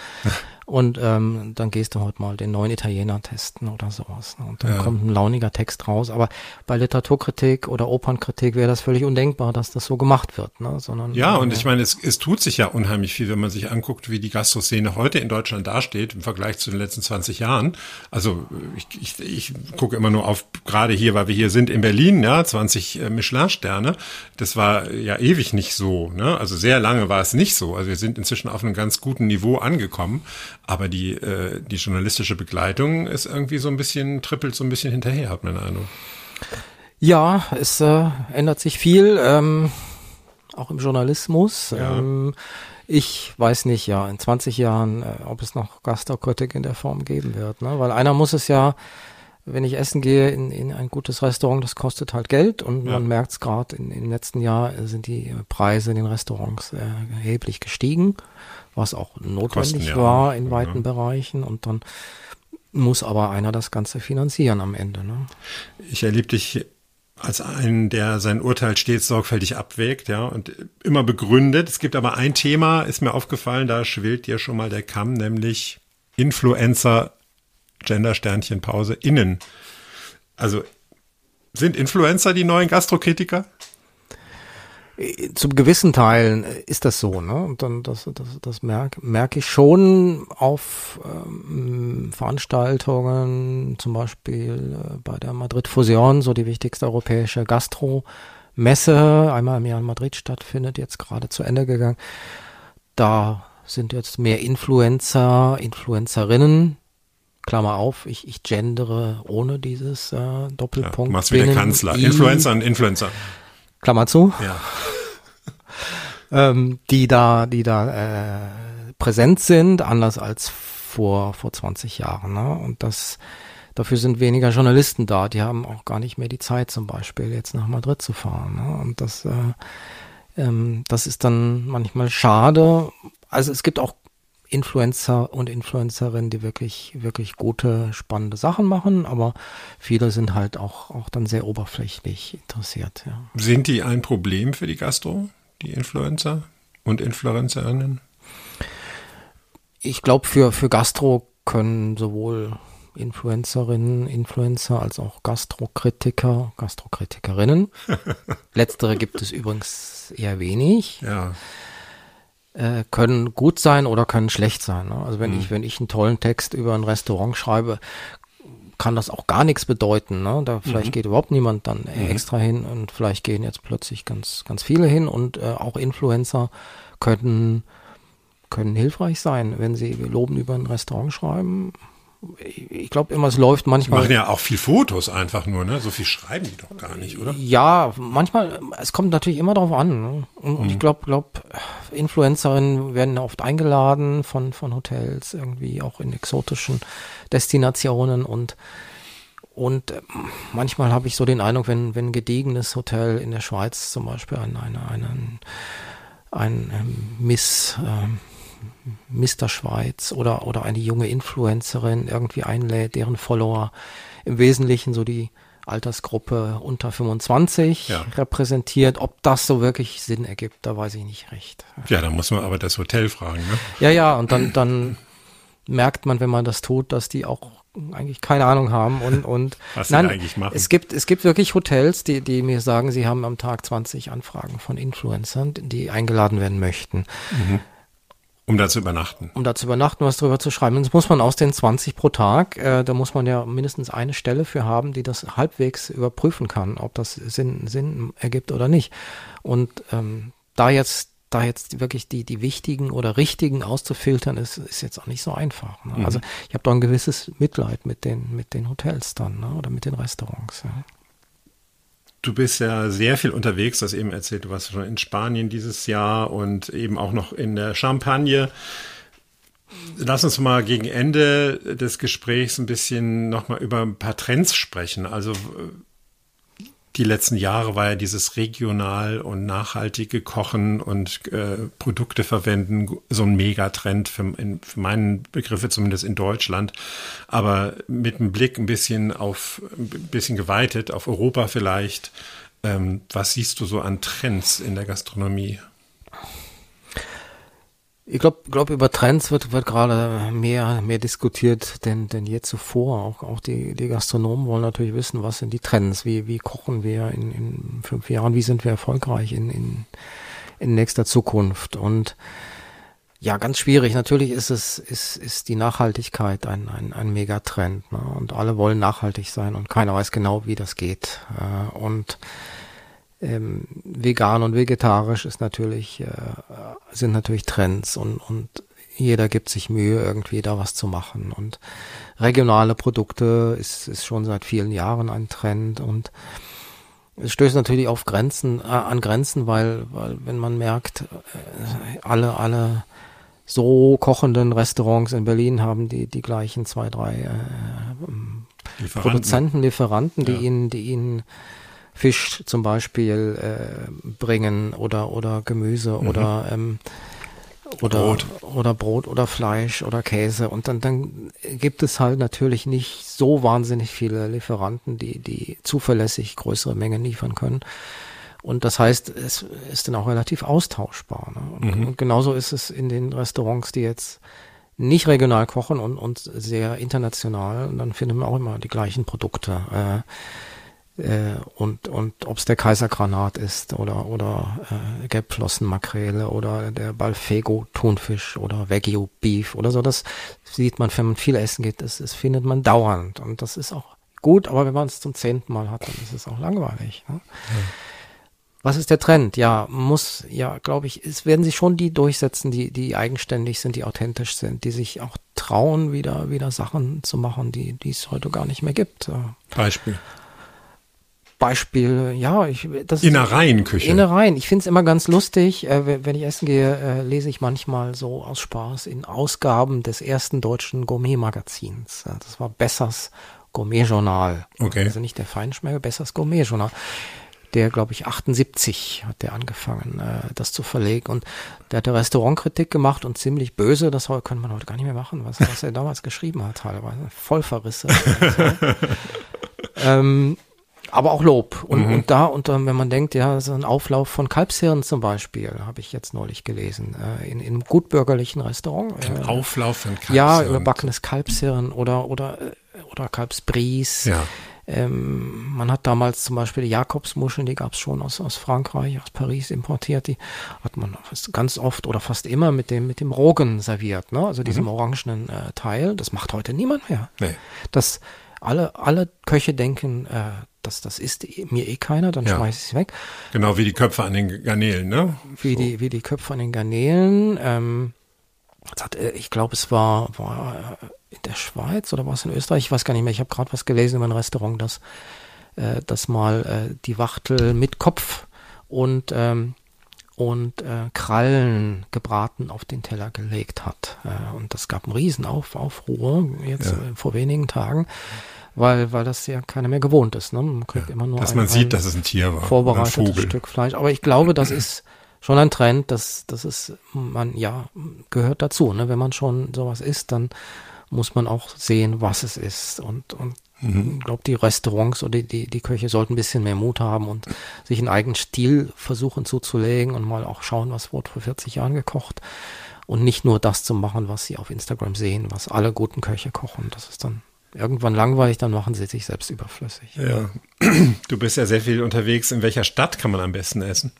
Speaker 3: Und ähm, dann gehst du heute mal den neuen Italiener testen oder sowas. Ne? Und dann ja. kommt ein launiger Text raus. Aber bei Literaturkritik oder Opernkritik wäre das völlig undenkbar, dass das so gemacht wird. Ne? Sondern,
Speaker 2: ja, und ich meine, es, es tut sich ja unheimlich viel, wenn man sich anguckt, wie die Gastroszene heute in Deutschland dasteht im Vergleich zu den letzten 20 Jahren. Also ich, ich, ich gucke immer nur auf, gerade hier, weil wir hier sind in Berlin, ja, 20 äh, Michelin-Sterne. Das war ja ewig nicht so. Ne? Also sehr lange war es nicht so. Also wir sind inzwischen auf einem ganz guten Niveau angekommen. Aber die, äh, die journalistische Begleitung ist irgendwie so ein bisschen, trippelt so ein bisschen hinterher, hat man den Eindruck.
Speaker 3: Ja, es äh, ändert sich viel, ähm, auch im Journalismus. Ja. Ähm, ich weiß nicht, ja, in 20 Jahren, äh, ob es noch Gastrokritik in der Form geben wird. Ne? Weil einer muss es ja, wenn ich essen gehe in, in ein gutes Restaurant, das kostet halt Geld und ja. man merkt es gerade, im letzten Jahr sind die Preise in den Restaurants äh, erheblich gestiegen was auch notwendig Kosten, war in weiten ja. Bereichen. Und dann muss aber einer das Ganze finanzieren am Ende. Ne?
Speaker 2: Ich erlebe dich als einen, der sein Urteil stets sorgfältig abwägt, ja, und immer begründet. Es gibt aber ein Thema, ist mir aufgefallen, da schwillt dir schon mal der Kamm, nämlich Influencer, Gender Sternchen Pause, innen. Also sind Influencer die neuen Gastrokritiker?
Speaker 3: Zum gewissen Teilen ist das so, ne? Und dann das, das, das merke merk ich schon auf ähm, Veranstaltungen, zum Beispiel äh, bei der Madrid Fusion, so die wichtigste europäische Gastro-Messe, einmal im Jahr in Madrid stattfindet, jetzt gerade zu Ende gegangen. Da sind jetzt mehr Influencer, Influencerinnen, Klammer auf, ich, ich gendere ohne dieses äh, Doppelpunkt. Ja,
Speaker 2: machst wieder Kanzler. Influencer und Influencer.
Speaker 3: Klammer zu.
Speaker 2: Ja.
Speaker 3: ähm, die da, die da äh, präsent sind, anders als vor, vor 20 Jahren. Ne? Und das, dafür sind weniger Journalisten da. Die haben auch gar nicht mehr die Zeit, zum Beispiel jetzt nach Madrid zu fahren. Ne? Und das, äh, ähm, das ist dann manchmal schade. Also es gibt auch Influencer und Influencerinnen, die wirklich, wirklich gute, spannende Sachen machen, aber viele sind halt auch, auch dann sehr oberflächlich interessiert. Ja.
Speaker 2: Sind die ein Problem für die Gastro, die Influencer und Influencerinnen?
Speaker 3: Ich glaube, für, für Gastro können sowohl Influencerinnen, Influencer als auch Gastrokritiker, Gastrokritikerinnen. Letztere gibt es übrigens eher wenig.
Speaker 2: Ja
Speaker 3: äh, können gut sein oder können schlecht sein. Ne? Also wenn mhm. ich, wenn ich einen tollen Text über ein Restaurant schreibe, kann das auch gar nichts bedeuten. Ne? Da vielleicht mhm. geht überhaupt niemand dann mhm. extra hin und vielleicht gehen jetzt plötzlich ganz, ganz viele hin und äh, auch Influencer können können hilfreich sein, wenn sie Loben über ein Restaurant schreiben ich glaube immer, es läuft manchmal.
Speaker 2: Die machen ja auch viel Fotos einfach nur, ne? So viel schreiben die doch gar nicht, oder?
Speaker 3: Ja, manchmal, es kommt natürlich immer darauf an. Ne? Und, mhm. ich glaube, glaub, Influencerinnen werden oft eingeladen von, von Hotels, irgendwie auch in exotischen Destinationen und und äh, manchmal habe ich so den Eindruck, wenn, wenn ein gediegenes Hotel in der Schweiz zum Beispiel eine, eine, einen, ein ähm, Miss, ähm, Mr. Schweiz oder, oder eine junge Influencerin irgendwie einlädt, deren Follower im Wesentlichen so die Altersgruppe unter 25 ja. repräsentiert. Ob das so wirklich Sinn ergibt, da weiß ich nicht recht.
Speaker 2: Ja, da muss man aber das Hotel fragen. Ne?
Speaker 3: Ja, ja, und dann, dann merkt man, wenn man das tut, dass die auch eigentlich keine Ahnung haben und, und
Speaker 2: Was
Speaker 3: nein,
Speaker 2: sie eigentlich machen.
Speaker 3: es gibt, es gibt wirklich Hotels, die, die mir sagen, sie haben am Tag 20 Anfragen von Influencern, die eingeladen werden möchten,
Speaker 2: um da zu übernachten.
Speaker 3: um da zu übernachten, was drüber zu schreiben. Und das muss man aus den 20 pro Tag, äh, da muss man ja mindestens eine Stelle für haben, die das halbwegs überprüfen kann, ob das Sinn, Sinn ergibt oder nicht. Und ähm, da jetzt da jetzt wirklich die, die wichtigen oder richtigen auszufiltern, ist, ist jetzt auch nicht so einfach. Ne?
Speaker 2: Mhm.
Speaker 3: Also ich habe da ein gewisses Mitleid mit den, mit den Hotels dann ne? oder mit den Restaurants. Ja.
Speaker 2: Du bist ja sehr viel unterwegs, du hast eben erzählt, du warst schon in Spanien dieses Jahr und eben auch noch in der Champagne. Lass uns mal gegen Ende des Gesprächs ein bisschen nochmal über ein paar Trends sprechen. Also die letzten Jahre war ja dieses regional und nachhaltige Kochen und äh, Produkte verwenden so ein Megatrend für, in, für meinen Begriffe zumindest in Deutschland. Aber mit einem Blick ein bisschen auf, ein bisschen geweitet auf Europa vielleicht. Ähm, was siehst du so an Trends in der Gastronomie?
Speaker 3: Ich glaube, glaub, über Trends wird, wird gerade mehr, mehr diskutiert denn, denn je zuvor. Auch, auch die, die Gastronomen wollen natürlich wissen, was sind die Trends, wie, wie kochen wir in, in fünf Jahren, wie sind wir erfolgreich in, in, in nächster Zukunft. Und ja, ganz schwierig. Natürlich ist es, ist, ist die Nachhaltigkeit ein, ein, ein Megatrend. Ne? Und alle wollen nachhaltig sein und keiner weiß genau, wie das geht. Äh, Und ähm, vegan und vegetarisch ist natürlich, äh, sind natürlich Trends und, und jeder gibt sich Mühe, irgendwie da was zu machen. Und regionale Produkte ist, ist schon seit vielen Jahren ein Trend und es stößt natürlich auf Grenzen, äh, an Grenzen, weil, weil wenn man merkt, äh, alle, alle so kochenden Restaurants in Berlin haben die, die gleichen zwei, drei äh,
Speaker 2: Lieferanten.
Speaker 3: Produzenten, Lieferanten, die
Speaker 2: Ja.
Speaker 3: ihnen, die ihnen Fisch zum Beispiel äh, bringen oder oder Gemüse oder ähm, oder
Speaker 2: Mhm. Brot.
Speaker 3: oder Brot oder Fleisch oder Käse und dann dann gibt es halt natürlich nicht so wahnsinnig viele Lieferanten, die die zuverlässig größere Mengen liefern können. Und das heißt, es ist dann auch relativ austauschbar. Ne? Und, und genauso ist es in den Restaurants, die jetzt nicht regional kochen und, und sehr international. Und dann finden wir auch immer die gleichen Produkte. Äh, äh, und und ob es der Kaisergranat ist oder oder äh, Gelbflossenmakrele oder der Balfego Thunfisch oder Wagyu Beef oder so, das sieht man, wenn man viel essen geht, das, das findet man dauernd und das ist auch gut, aber wenn man es zum zehnten Mal hat, dann ist es auch langweilig. Ne? Was ist der Trend? Ja, muss, ja, glaube ich, es werden sich schon die durchsetzen, die, die eigenständig sind, die authentisch sind, die sich auch trauen, wieder, wieder Sachen zu machen, die, die es heute gar nicht mehr gibt.
Speaker 2: Beispiel.
Speaker 3: Beispiel, ja, ich, das
Speaker 2: Innereienküche.
Speaker 3: Innereien. Ich finde es immer ganz lustig, äh, wenn ich essen gehe, äh, lese ich manchmal so aus Spaß in Ausgaben des ersten deutschen Gourmet-Magazins. Ja, das war Bessers Gourmet-Journal.
Speaker 2: Okay.
Speaker 3: Also nicht der Feinschmecker, Bessers Gourmet-Journal. Der, glaube ich, 78 hat der angefangen, äh, das zu verlegen. Und der hat eine Restaurantkritik gemacht und ziemlich böse. Das könnte man heute gar nicht mehr machen, was, was er damals geschrieben hat, teilweise. Vollverrisse. ähm, aber auch Lob. Und, und da, und dann, wenn man denkt, ja, so ein Auflauf von Kalbshirn zum Beispiel, habe ich jetzt neulich gelesen, äh, in, in einem gutbürgerlichen Restaurant.
Speaker 2: Ein
Speaker 3: äh,
Speaker 2: Auflauf von
Speaker 3: ja,
Speaker 2: Kalbshirn.
Speaker 3: überbackenes Kalbshirn oder, oder, äh, oder Kalbsbries.
Speaker 2: Ja.
Speaker 3: Ähm, man hat damals zum Beispiel die Jakobsmuscheln, die gab es schon aus, aus Frankreich, aus Paris importiert, die hat man ganz oft oder fast immer mit dem, mit dem Rogen serviert, ne? also diesem orangenen äh, Teil. Das macht heute niemand mehr.
Speaker 2: Nee.
Speaker 3: Das alle, alle Köche denken, äh, dass das ist eh- mir eh keiner, dann
Speaker 2: Ja.
Speaker 3: schmeiß ich es weg.
Speaker 2: Genau wie die Köpfe an den Garnelen, ne?
Speaker 3: Wie, die, wie die Köpfe an den Garnelen. Ähm, das hat, äh, ich glaube, es war, war in der Schweiz oder war es in Österreich? Ich weiß gar nicht mehr. Ich habe gerade was gelesen über ein Restaurant, das, äh, das mal äh, die Wachtel mit Kopf und, ähm, und äh, Krallen gebraten auf den Teller gelegt hat. Äh, und das gab einen riesen Auf, Aufruhr jetzt
Speaker 2: Ja.
Speaker 3: vor wenigen Tagen, weil, weil das ja keiner mehr gewohnt ist. Ne? Man kriegt immer nur
Speaker 2: Dass
Speaker 3: ein,
Speaker 2: man sieht, dass es ein Tier war.
Speaker 3: vorbereitetes
Speaker 2: Ein Vogel.
Speaker 3: Stück Fleisch. Aber ich glaube, das ist schon ein Trend, dass das ist man ja gehört dazu. Ne? Wenn man schon sowas isst, dann muss man auch sehen, was es ist. Und, und
Speaker 2: Mhm.
Speaker 3: ich glaube, die Restaurants oder die, die Köche sollten ein bisschen mehr Mut haben und sich einen eigenen Stil versuchen zuzulegen und mal auch schauen, was wurde vor 40 Jahren gekocht. Und nicht nur das zu machen, was sie auf Instagram sehen, was alle guten Köche kochen. Das ist dann irgendwann langweilig, dann machen sie sich selbst überflüssig.
Speaker 2: Ja. Du bist ja sehr viel unterwegs. In welcher Stadt kann man am besten essen?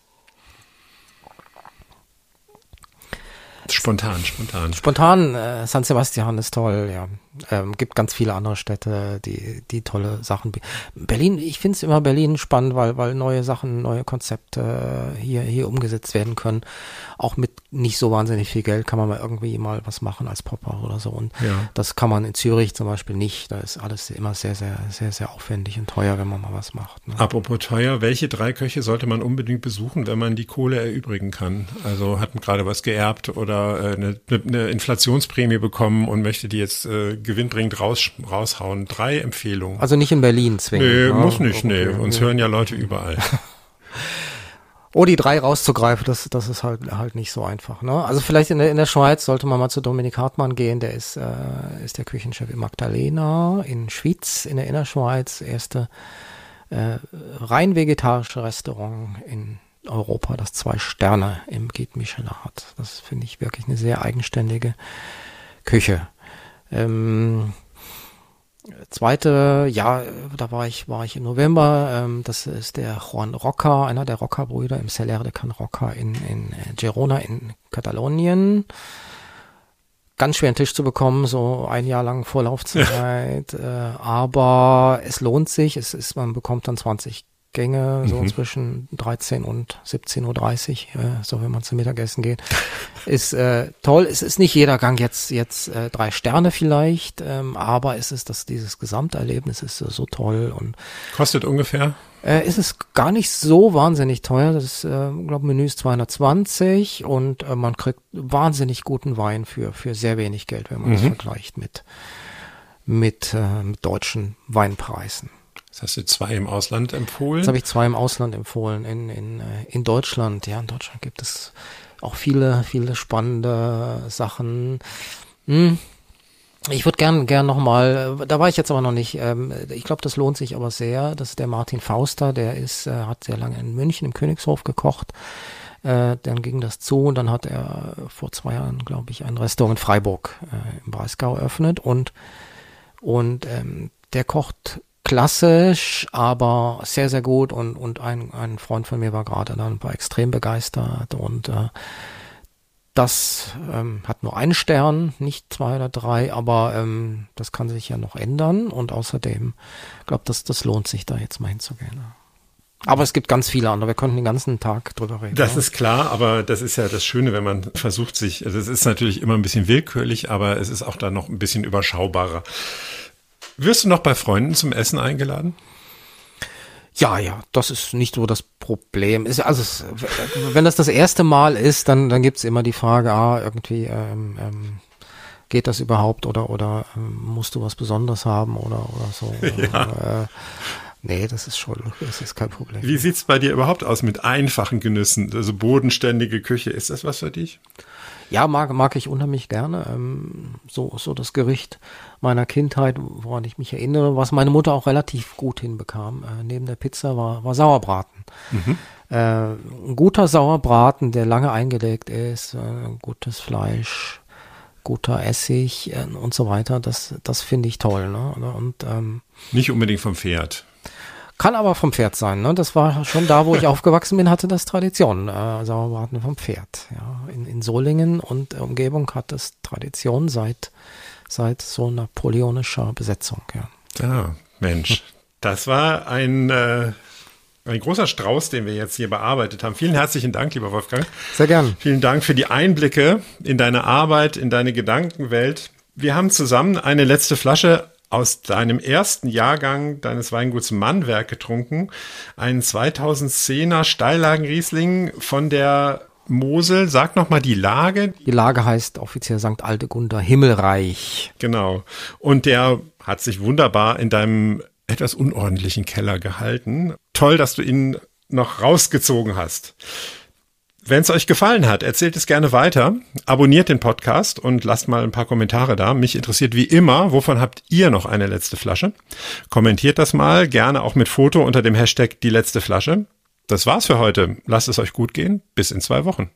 Speaker 2: Spontan, spontan.
Speaker 3: Spontan, äh, San Sebastian ist toll, ja. Ähm, gibt ganz viele andere Städte, die, die tolle Sachen. Berlin, ich finde es immer Berlin spannend, weil, weil neue Sachen, neue Konzepte hier, hier umgesetzt werden können. Auch mit nicht so wahnsinnig viel Geld kann man mal irgendwie mal was machen als Popper oder so. Und
Speaker 2: Ja.
Speaker 3: das kann man in Zürich zum Beispiel nicht. Da ist alles immer sehr, sehr, sehr, sehr aufwendig und teuer, wenn man mal was macht. Ne?
Speaker 2: Apropos teuer, welche drei Köche sollte man unbedingt besuchen, wenn man die Kohle erübrigen kann? Also hat man gerade was geerbt oder äh, eine, eine Inflationsprämie bekommen und möchte die jetzt äh, gewinnbringend raus, raushauen. Drei Empfehlungen.
Speaker 3: Also nicht in Berlin zwingen.
Speaker 2: nee,
Speaker 3: ne?
Speaker 2: muss nicht, nee.
Speaker 3: Okay.
Speaker 2: Uns hören ja Leute überall.
Speaker 3: Oh, die drei rauszugreifen, das, das ist halt, halt nicht so einfach. Ne? Also vielleicht in der, in der Schweiz sollte man mal zu Dominik Hartmann gehen, der ist, äh, ist der Küchenchef in Magdalena, in Schwyz, in der Innerschweiz, erste äh, rein vegetarische Restaurant in Europa, das zwei Sterne im Guide Michelin hat. Das finde ich wirklich eine sehr eigenständige Küche. Ähm, Zweite, ja, da war ich, war ich im November. Ähm, das ist der Juan Roca, einer der Roca-Brüder im Celler de Can Roca in, in äh, Girona in Katalonien. Ganz schwer einen Tisch zu bekommen, so ein Jahr lang Vorlaufzeit. äh, aber es lohnt sich. Es ist, man bekommt dann 20 Gänge, so zwischen 13 und 17.30 Uhr, äh, so wenn man zum Mittagessen geht. Ist äh, toll. Es ist nicht jeder Gang jetzt jetzt äh, drei Sterne vielleicht, ähm, aber es ist das dieses Gesamterlebnis ist so toll und
Speaker 2: Kostet ungefähr?
Speaker 3: äh, ist es gar nicht so wahnsinnig teuer. Das ist, äh, glaube Menü ist 220 und äh, man kriegt wahnsinnig guten Wein für für sehr wenig Geld, wenn man das vergleicht mit mit, äh, mit deutschen Weinpreisen.
Speaker 2: Das hast du zwei im Ausland empfohlen.
Speaker 3: Jetzt habe ich zwei im Ausland empfohlen, in, in, äh, in Deutschland. Ja, in Deutschland gibt es auch viele, viele spannende Sachen. Hm. Ich würde gern, gern nochmal, da war ich jetzt aber noch nicht, ähm, ich glaube, das lohnt sich aber sehr. Das ist der Martin Fauster, der ist, äh, hat sehr lange in München im Königshof gekocht. Äh, dann ging das zu und dann hat er vor zwei Jahren, glaube ich, ein Restaurant in Freiburg äh, im Breisgau eröffnet und, und ähm, der kocht klassisch, aber sehr, sehr gut und, und ein, ein Freund von mir war gerade dann war extrem begeistert und äh, das ähm, hat nur einen Stern, nicht zwei oder drei, aber ähm, das kann sich ja noch ändern und außerdem, glaube das, das lohnt sich da jetzt mal hinzugehen. Aber es gibt ganz viele andere, wir könnten den ganzen Tag drüber reden.
Speaker 2: Das ist klar, aber das ist ja das Schöne, wenn man versucht sich, also es ist natürlich immer ein bisschen willkürlich, aber es ist auch da noch ein bisschen überschaubarer. Wirst du noch bei Freunden zum Essen eingeladen?
Speaker 3: Ja, ja, das ist nicht so das Problem. Ist, also es, wenn das das erste Mal ist, dann, dann gibt's immer die Frage, ah, irgendwie ähm, ähm, geht das überhaupt oder oder ähm, musst du was Besonderes haben oder oder so. Äh, nee, das ist schon, das ist kein Problem.
Speaker 2: Wie sieht's bei dir überhaupt aus mit einfachen Genüssen? Also bodenständige Küche, ist das was für dich?
Speaker 3: Ja, mag, mag ich unheimlich gerne. Ähm, so, so das Gericht meiner Kindheit, woran ich mich erinnere, was meine Mutter auch relativ gut hinbekam. Äh, neben der Pizza war, war Sauerbraten. Äh, ein guter Sauerbraten, der lange eingelegt ist, äh, gutes Fleisch, guter Essig äh, und so weiter. Das, das finde ich toll. Ne? Und ähm,
Speaker 2: Nicht unbedingt vom Pferd.
Speaker 3: Kann aber vom Pferd sein. Ne? Das war schon da, wo ich aufgewachsen bin, hatte das Tradition. Äh, Sauerbraten vom Pferd. Ja. In, in Solingen und der Umgebung hat das Tradition seit, seit so napoleonischer Besetzung. Ja.
Speaker 2: Ja, Mensch, das war ein, äh, ein großer Strauß, den wir jetzt hier bearbeitet haben. Vielen herzlichen Dank, lieber Wolfgang.
Speaker 3: Sehr gern.
Speaker 2: Vielen Dank für die Einblicke in deine Arbeit, in deine Gedankenwelt. Wir haben zusammen eine letzte Flasche aus deinem ersten Jahrgang deines Weinguts Mannwerk getrunken. Einen 2010er Steillagenriesling von der Mosel. Sag noch mal die Lage.
Speaker 3: Die Lage heißt offiziell St. Aldegunda Himmelreich.
Speaker 2: Genau. Und der hat sich wunderbar in deinem etwas unordentlichen Keller gehalten. Toll, dass du ihn noch rausgezogen hast. Wenn es euch gefallen hat, erzählt es gerne weiter, abonniert den Podcast und lasst mal ein paar Kommentare da. Mich interessiert wie immer, wovon habt ihr noch eine letzte Flasche? Kommentiert das mal, gerne auch mit Foto unter dem Hashtag die letzte Flasche. Das war's für heute. Lasst es euch gut gehen. Bis in zwei Wochen.